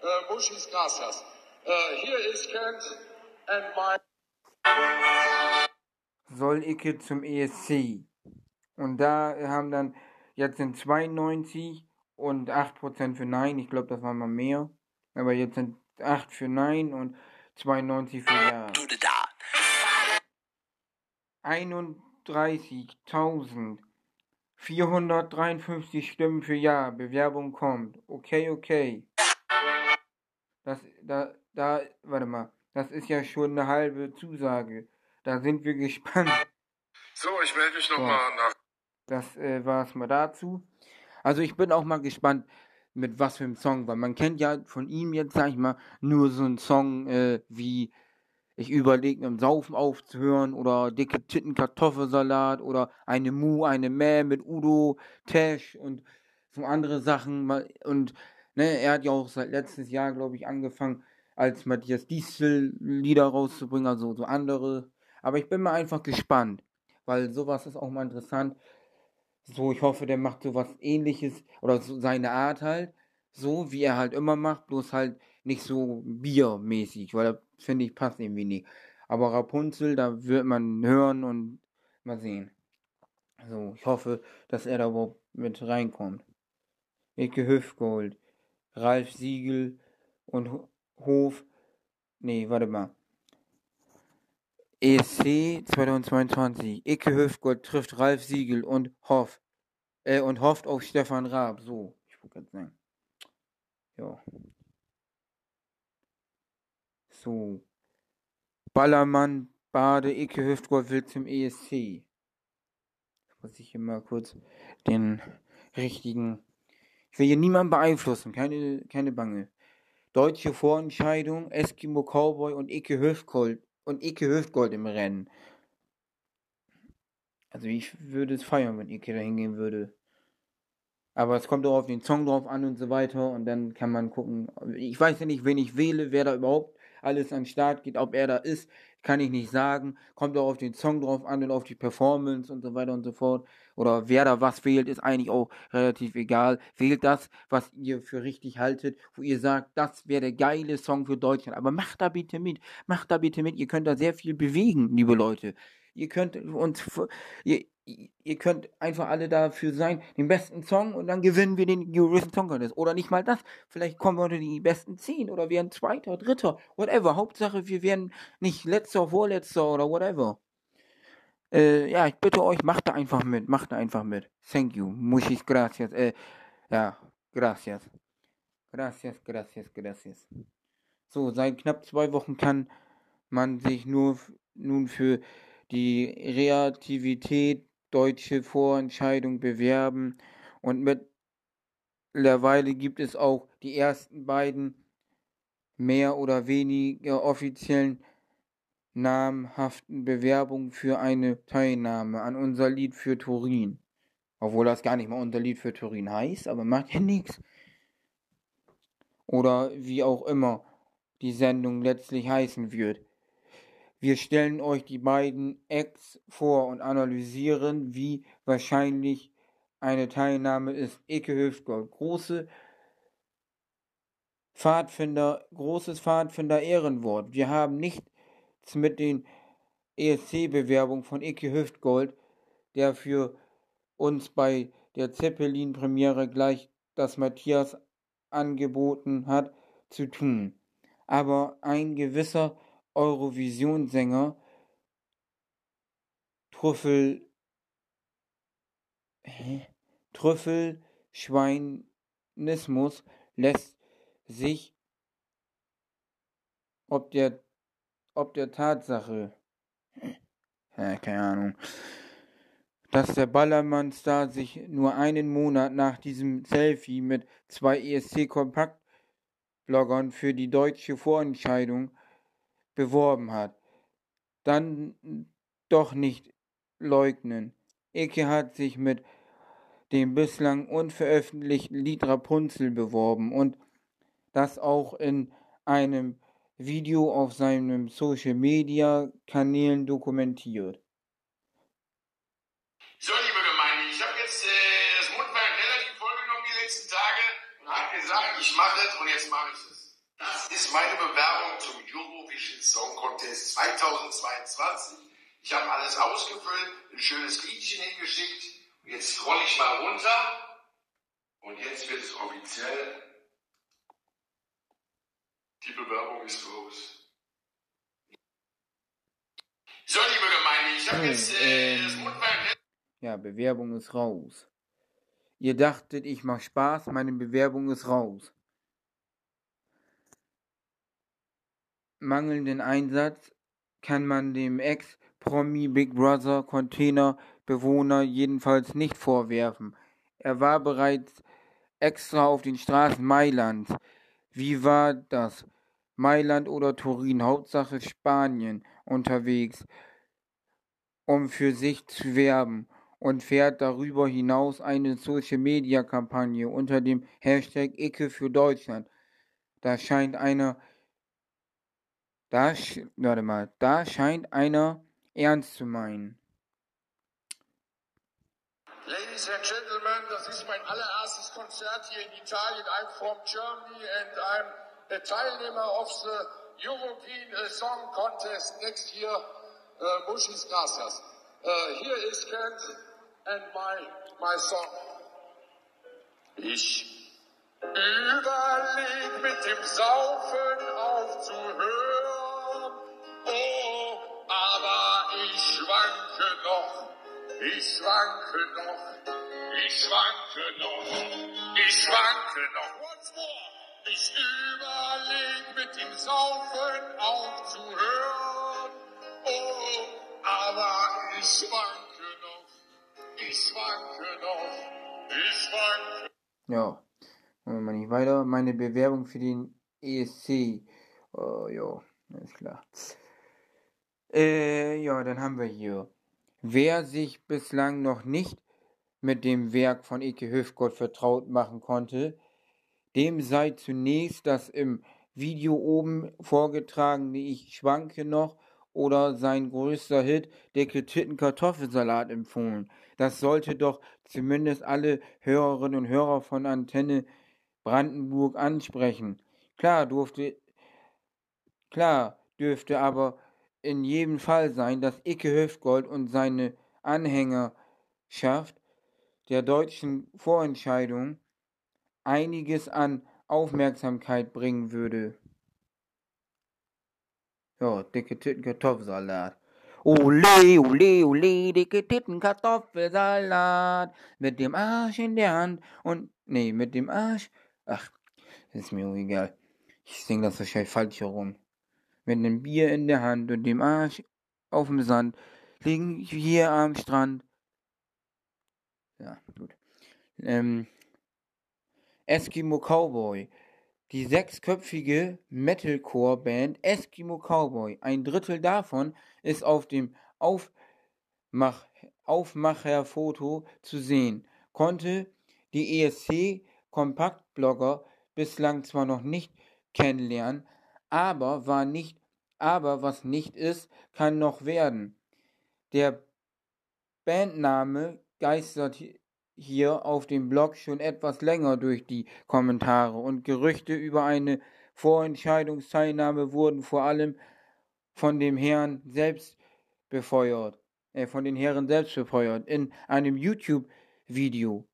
Uh, muchas gracias. Uh, here is Kent and my Soll Icke zum ESC. Und da haben dann, jetzt sind 92 und 8% für Nein. Ich glaube, das waren mal mehr. Aber jetzt sind 8 für Nein und 92 für Ja. 31.453 Stimmen für Ja. Bewerbung kommt. Okay, okay. Das, da, da, warte mal. Das ist ja schon eine halbe Zusage. Da sind wir gespannt. So, ich melde mich nochmal nach. Das äh, war es mal dazu. Also ich bin auch mal gespannt, mit was für einem Song, weil man kennt ja von ihm jetzt, sag ich mal, nur so einen Song äh, wie ich überlege, mit dem Saufen aufzuhören oder dicke Titten Kartoffelsalat oder eine Mu, eine Mäh mit Udo, Tesh und so andere Sachen. Und ne, er hat ja auch seit letztes Jahr, glaube ich, angefangen, als Matthias Diesel Lieder rauszubringen, also so andere. Aber ich bin mal einfach gespannt, weil sowas ist auch mal interessant. So, ich hoffe, der macht sowas ähnliches oder so seine Art halt. So, wie er halt immer macht, bloß halt nicht so biermäßig, weil das finde ich passt irgendwie nicht. Aber Rapunzel, da wird man hören und mal sehen. So, ich hoffe, dass er da überhaupt mit reinkommt. Icke Hüfgold, Ralf Siegel und Hof. Nee, warte mal. ESC 2022. Icke Hüfgold trifft Ralf Siegel und Hoff. Äh, und hofft auf Stefan Raab. So, ich wollte gerade sagen. Ja. So. Ballermann, Bade, Icke Hüftgold will zum ESC. Muss ich hier mal kurz den richtigen. Ich will hier niemanden beeinflussen, keine, keine Bange. Deutsche Vorentscheidung, Eskimo Cowboy und Icke Hüftgold und Icke Hüftgold im Rennen. Also ich würde es feiern, wenn Icke da hingehen würde. Aber es kommt auch auf den Song drauf an und so weiter. Und dann kann man gucken. Ich weiß ja nicht, wen ich wähle, wer da überhaupt alles an den Start geht. Ob er da ist, kann ich nicht sagen. Kommt auch auf den Song drauf an und auf die Performance und so weiter und so fort. Oder wer da was wählt, ist eigentlich auch relativ egal. Wählt das, was ihr für richtig haltet, wo ihr sagt, das wäre der geile Song für Deutschland. Aber macht da bitte mit. Macht da bitte mit. Ihr könnt da sehr viel bewegen, liebe Leute. Ihr könnt uns, ihr, ihr könnt einfach alle dafür sein, den besten Song und dann gewinnen wir den Eurovision Song Contest. Oder nicht mal das. Vielleicht kommen wir unter die besten zehn oder werden Zweiter, Dritter, whatever. Hauptsache, wir werden nicht Letzter, Vorletzter oder whatever. Äh, ja, ich bitte euch, macht da einfach mit. Macht da einfach mit. Thank you. Muchis gracias. Äh, ja, gracias. Gracias, gracias, gracias. So, seit knapp zwei Wochen kann man sich nur nun für die Reaktivität deutsche Vorentscheidung bewerben und mittlerweile gibt es auch die ersten beiden mehr oder weniger offiziellen namhaften Bewerbungen für eine Teilnahme an unser Lied für Turin. Obwohl das gar nicht mal unser Lied für Turin heißt, aber macht ja nichts. Oder wie auch immer die Sendung letztlich heißen wird. Wir stellen euch die beiden Acts vor und analysieren, wie wahrscheinlich eine Teilnahme ist. Icke Hüftgold, große Pfadfinder, großes Pfadfinder Ehrenwort. Wir haben nichts mit den ESC-Bewerbungen von Icke Hüftgold, der für uns bei der Zeppelin-Premiere gleich das Matthias angeboten hat, zu tun. Aber ein gewisser Eurovision-Sänger Trüffel? Trüffelschweinismus lässt sich ob der ob der Tatsache ja, keine Ahnung dass der Ballermann-Star sich nur einen Monat nach diesem Selfie mit zwei ESC-Kompakt-Bloggern für die deutsche Vorentscheidung beworben hat, dann doch nicht leugnen. Icke hat sich mit dem bislang unveröffentlichten Lied Rapunzel beworben und das auch in einem Video auf seinen Social Media Kanälen dokumentiert. So, liebe Gemeinde, ich habe jetzt äh, das Mundwerk relativ vollgenommen die letzten Tage und habe gesagt, ich mache es und jetzt mache ich es. Das ist meine Bewerbung zum Song Contest 2022. Ich habe alles ausgefüllt, ein schönes Liedchen hingeschickt. Und jetzt scroll ich mal runter und jetzt wird es offiziell. Die Bewerbung ist raus. So, liebe Gemeinde, ich habe jetzt äh, ähm, das Mundwerk Ja, Bewerbung ist raus. Ihr dachtet, ich mach Spaß, meine Bewerbung ist raus. Mangelnden Einsatz kann man dem Ex-Promi Big Brother Container Bewohner jedenfalls nicht vorwerfen. Er war bereits extra auf den Straßen Mailands. Wie war das? Mailand oder Turin, Hauptsache Spanien, unterwegs, um für sich zu werben und fährt darüber hinaus eine Social-Media-Kampagne unter dem Hashtag Icke für Deutschland. Da scheint einer, da, warte mal, da scheint einer ernst zu meinen. Ladies and gentlemen, das ist mein allererstes Konzert hier in Italien. I'm from Germany and I'm a Teilnehmer of the European uh, Song Contest next year. Uh, muchas gracias. Uh, here is Kent and my, my song. Ich überleg mit dem Saufen aufzuhören. Schwanke noch. Ich schwanke noch, ich schwanke noch, ich schwanke noch. Once more. Ich überleg mit dem Saufen aufzuhören. Oh, aber ich schwanke noch, ich schwanke noch, ich schwanke. Ja, machen wir nicht weiter. Meine Bewerbung für den ESC. Oh, ja, alles klar. Äh, ja, dann haben wir hier. Wer sich bislang noch nicht mit dem Werk von Ike Höfgott vertraut machen konnte, dem sei zunächst das im Video oben vorgetragene Ich schwanke noch oder sein größter Hit, der Titten Kartoffelsalat empfohlen. Das sollte doch zumindest alle Hörerinnen und Hörer von Antenne Brandenburg ansprechen. Klar durfte, klar dürfte aber in jedem Fall sein, dass Icke Hüftgold und seine Anhängerschaft der deutschen Vorentscheidung einiges an Aufmerksamkeit bringen würde. Ja, dicke Titten Kartoffelsalat. Ole, ole, ole, dicke Titten Kartoffelsalat. Mit dem Arsch in der Hand und, nee, mit dem Arsch. Ach, ist mir egal. Ich sing das wahrscheinlich falsch herum. Mit einem Bier in der Hand und dem Arsch auf dem Sand liegen hier am Strand. Ja, gut. Ähm, Eskimo Cowboy. Die sechsköpfige Metalcore-Band Eskimo Cowboy. Ein Drittel davon ist auf dem Aufmach Aufmacherfoto zu sehen. Konnte die ESC-Kompaktblogger bislang zwar noch nicht kennenlernen, aber war nicht, aber was nicht ist, kann noch werden. Der Bandname geistert hier auf dem Blog schon etwas länger durch die Kommentare und Gerüchte über eine Vorentscheidungsteilnahme wurden vor allem von dem Herrn selbst befeuert, äh, von den Herren selbst befeuert. In einem YouTube-Video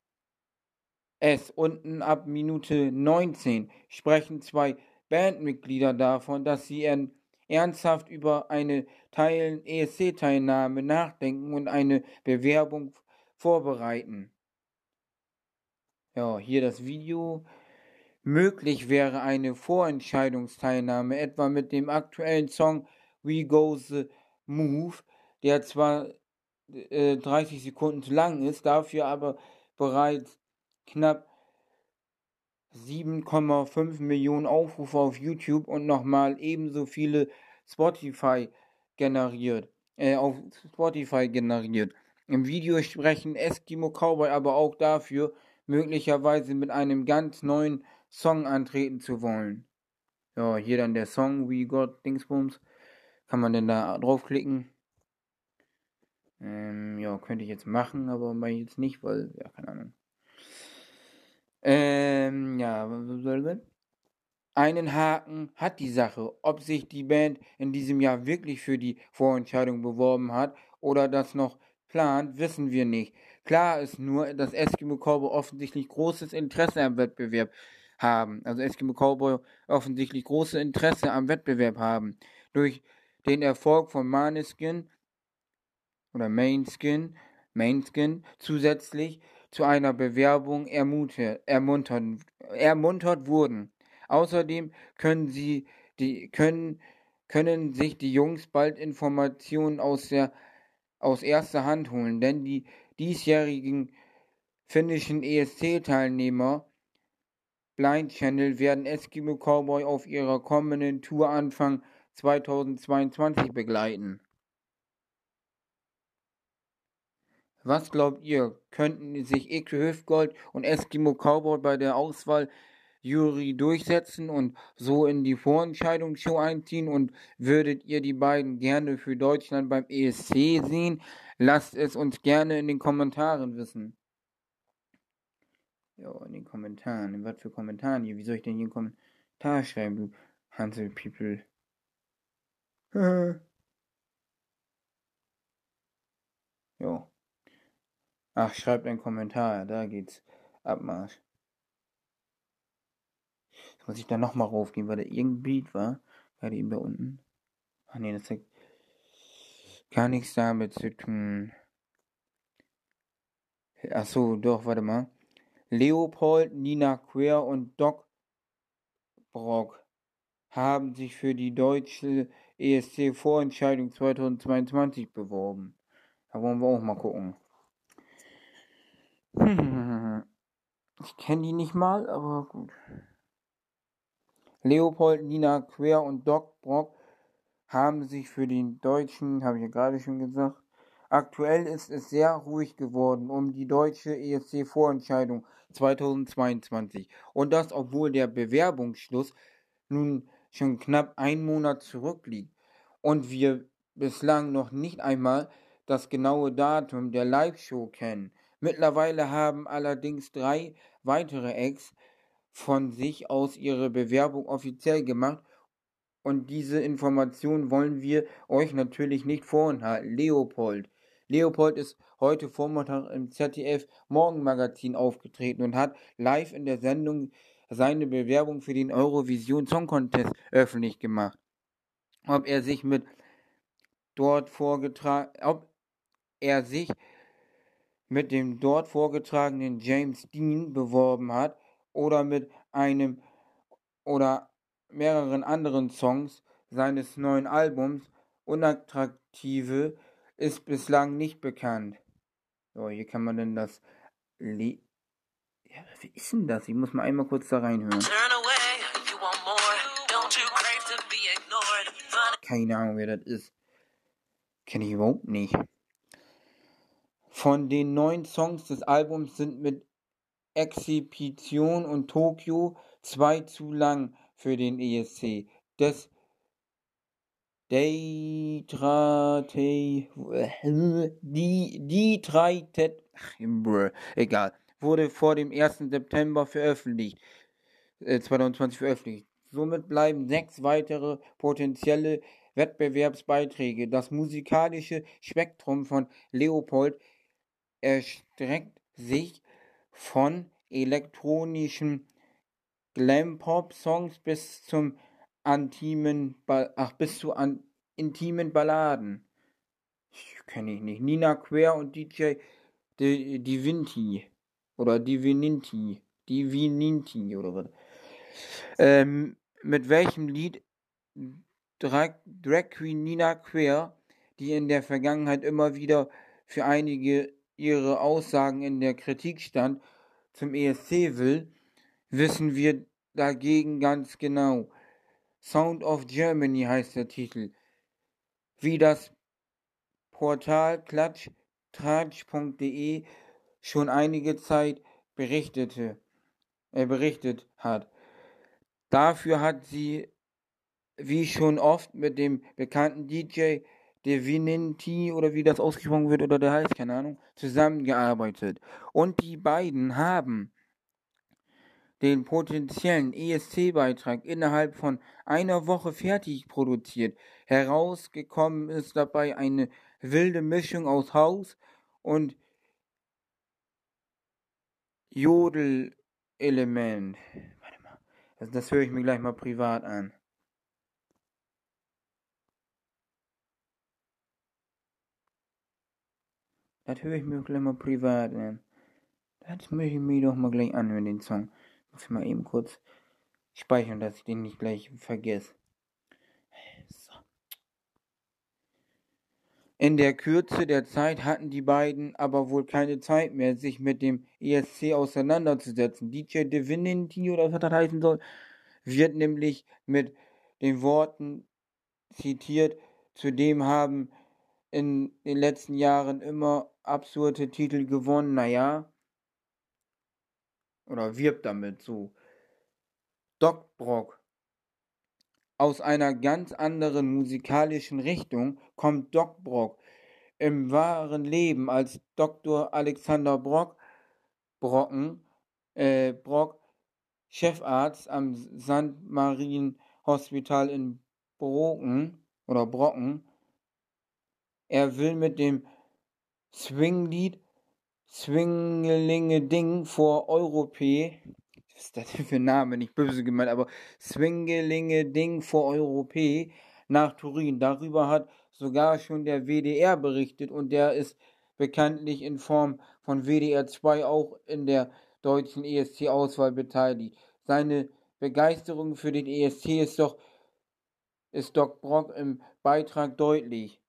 es unten ab Minute 19 sprechen zwei Bandmitglieder davon, dass sie ernsthaft über eine Teil ESC-Teilnahme nachdenken und eine Bewerbung vorbereiten. Ja, hier das Video. Möglich wäre eine Vorentscheidungsteilnahme, etwa mit dem aktuellen Song We Go the Move, der zwar äh, 30 Sekunden zu lang ist, dafür aber bereits knapp 7,5 Millionen Aufrufe auf YouTube und nochmal ebenso viele Spotify generiert, äh, auf Spotify generiert. Im Video sprechen Eskimo Cowboy aber auch dafür, möglicherweise mit einem ganz neuen Song antreten zu wollen. Ja, hier dann der Song We Got Dingsbums. Kann man denn da draufklicken? Ähm, ja, könnte ich jetzt machen, aber ich jetzt nicht, weil, ja, keine Ahnung. Ähm, ja, einen Haken hat die Sache. Ob sich die Band in diesem Jahr wirklich für die Vorentscheidung beworben hat oder das noch plant, wissen wir nicht. Klar ist nur, dass Eskimo Cowboy offensichtlich großes Interesse am Wettbewerb haben. Also Eskimo Cowboy offensichtlich großes Interesse am Wettbewerb haben. Durch den Erfolg von Maneskin oder Mainskin, Mainskin zusätzlich zu einer Bewerbung ermuntert, ermuntert, ermuntert wurden. Außerdem können sie die können können sich die Jungs bald Informationen aus der aus erster Hand holen, denn die diesjährigen finnischen ESC-Teilnehmer Blind Channel werden Eskimo Cowboy auf ihrer kommenden Tour Anfang 2022 begleiten. Was glaubt ihr, könnten sich Eke Hüftgold und Eskimo Cowboy bei der Auswahl Jury durchsetzen und so in die Vorentscheidungsshow einziehen? Und würdet ihr die beiden gerne für Deutschland beim ESC sehen? Lasst es uns gerne in den Kommentaren wissen. Ja, in den Kommentaren. Was für Kommentare hier? Wie soll ich denn hier einen Kommentar schreiben, du Hansel People? jo. Ach, schreibt einen Kommentar. Da geht's. Abmarsch. Jetzt muss ich da nochmal raufgehen, weil da irgendein Beat war. Gerade eben da unten. Ach nee, das hat gar nichts damit zu tun. Ach so, doch, warte mal. Leopold, Nina Quer und Doc Brock haben sich für die deutsche ESC-Vorentscheidung 2022 beworben. Da wollen wir auch mal gucken. Ich kenne die nicht mal, aber gut. Leopold, Nina Quer und Doc Brock haben sich für den Deutschen, habe ich ja gerade schon gesagt, aktuell ist es sehr ruhig geworden um die deutsche ESC-Vorentscheidung 2022. Und das, obwohl der Bewerbungsschluss nun schon knapp einen Monat zurückliegt und wir bislang noch nicht einmal das genaue Datum der Live-Show kennen. Mittlerweile haben allerdings drei weitere Acts von sich aus ihre Bewerbung offiziell gemacht und diese Information wollen wir euch natürlich nicht vorenthalten. Leopold. Leopold ist heute Vormittag im ZDF Morgenmagazin aufgetreten und hat live in der Sendung seine Bewerbung für den Eurovision Song Contest öffentlich gemacht. Ob er sich mit dort vorgetragen, ob er sich mit dem dort vorgetragenen James Dean beworben hat oder mit einem oder mehreren anderen Songs seines neuen Albums Unattraktive ist bislang nicht bekannt. So, hier kann man denn das Le ja, wie ist denn das? Ich muss mal einmal kurz da reinhören. Keine Ahnung, wer das ist. Kenne ich überhaupt nicht. Von den neun Songs des Albums sind mit Exhibition und Tokio zwei zu lang für den ESC. Des die, die drei, egal, wurde vor dem 1. September veröffentlicht, äh, 2020 veröffentlicht. Somit bleiben sechs weitere potenzielle Wettbewerbsbeiträge. Das musikalische Spektrum von Leopold erstreckt sich von elektronischen Glam-Pop-Songs bis zum intimen, ach, bis zu an, intimen Balladen. Kenne ich nicht. Nina Quer und DJ Divinity. Oder Divininti. Divininti oder was. Ähm, mit welchem Lied Drag, Drag Queen Nina Quer, die in der Vergangenheit immer wieder für einige ihre Aussagen in der Kritik stand, zum ESC will, wissen wir dagegen ganz genau. Sound of Germany heißt der Titel. Wie das Portal Klatsch tratsch.de schon einige Zeit berichtete, äh, berichtet hat. Dafür hat sie, wie schon oft, mit dem bekannten DJ Devinity oder wie das ausgesprochen wird oder der heißt, keine Ahnung, zusammengearbeitet. Und die beiden haben den potenziellen ESC-Beitrag innerhalb von einer Woche fertig produziert. Herausgekommen ist dabei eine wilde Mischung aus Haus und Jodel-Element. Warte mal, das, das höre ich mir gleich mal privat an. Das höre ich mir gleich mal privat an. Das möchte ich mir doch mal gleich anhören, den Song. Muss ich mal eben kurz speichern, dass ich den nicht gleich vergesse. So. In der Kürze der Zeit hatten die beiden aber wohl keine Zeit mehr, sich mit dem ESC auseinanderzusetzen. DJ Divinity oder was das heißen soll, wird nämlich mit den Worten zitiert, zudem haben in den letzten Jahren immer absurde Titel gewonnen, naja, oder wirbt damit so. Doc Brock. Aus einer ganz anderen musikalischen Richtung kommt Doc Brock im wahren Leben als Dr. Alexander Brock, Brocken, äh, Brock, Chefarzt am St. Marien Hospital in Brocken oder Brocken. Er will mit dem Swinglied Swingelinge Ding vor Europä. Was ist das denn für ein Name? Nicht böse gemeint, aber Swingelinge Ding vor Europä nach Turin. Darüber hat sogar schon der WDR berichtet und der ist bekanntlich in Form von WDR 2 auch in der deutschen ESC-Auswahl beteiligt. Seine Begeisterung für den ESC ist doch ist Doc Brock im Beitrag deutlich.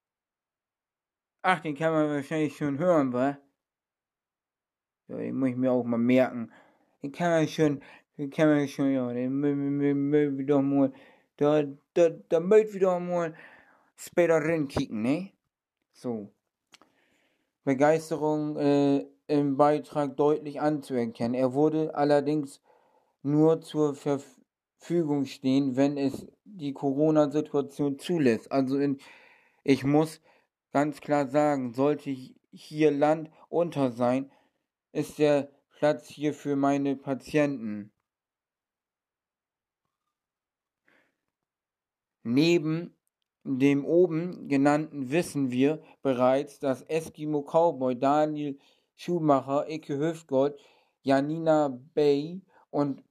Ach, den kann man wahrscheinlich schon hören, wa? Ja, den muss ich mir auch mal merken. Den kann man schon, den kann man schon, ja, den möchten wir doch mal, da, da, da möchten wir doch mal später reinkicken, ne? So. Begeisterung äh, im Beitrag deutlich anzuerkennen. Er wurde allerdings nur zur Verfügung stehen, wenn es die Corona-Situation zulässt. Also in, ich muss ganz klar sagen, sollte hier Land unter sein, ist der Platz hier für meine Patienten. Neben dem oben genannten wissen wir bereits, dass Eskimo Cowboy Daniel Schumacher, Icke Hüftgold, Janina Bay und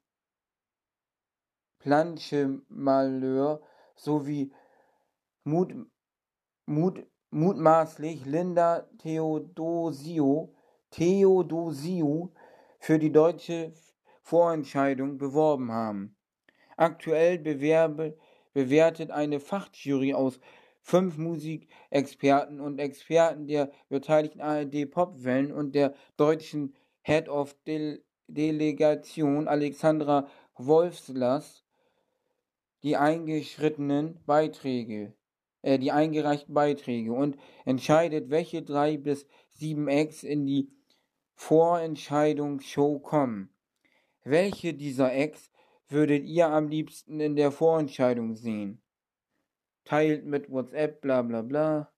Planche Malheur sowie Mut, Mut, mutmaßlich Linda Theodosio Theodosiou für die deutsche Vorentscheidung beworben haben. Aktuell bewerbe, bewertet eine Fachjury aus fünf Musikexperten und Experten der beteiligten ARD Popwellen und der deutschen Head of Del Delegation Alexandra Wolfslast die eingeschrittenen Beiträge, äh, die eingereichten Beiträge und entscheidet, welche drei bis sieben Acts in die Vorentscheidungsshow kommen. Welche dieser Acts würdet ihr am liebsten in der Vorentscheidung sehen? Teilt mit WhatsApp, bla bla bla.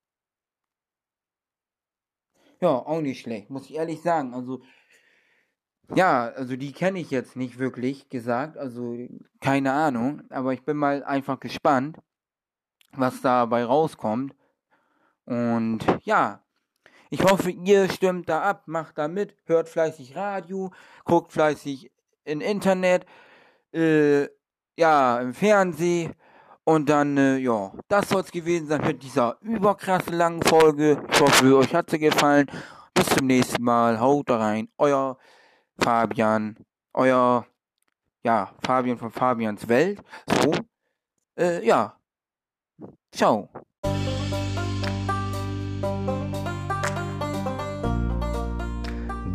Ja, auch nicht schlecht, muss ich ehrlich sagen. Also, ja, also die kenne ich jetzt nicht wirklich gesagt, also keine Ahnung, aber ich bin mal einfach gespannt, was dabei rauskommt. Und ja, ich hoffe, ihr stimmt da ab, macht da mit, hört fleißig Radio, guckt fleißig im Internet, äh, ja, im Fernsehen. Und dann, äh, ja, das soll es gewesen sein mit dieser überkrasse langen Folge. Ich hoffe, euch hat sie gefallen. Bis zum nächsten Mal. Haut rein. Euer Fabian. Euer, ja, Fabian von Fabians Welt. So, äh, ja. Ciao.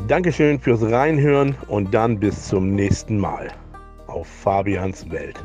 Dankeschön fürs Reinhören und dann bis zum nächsten Mal auf Fabians Welt.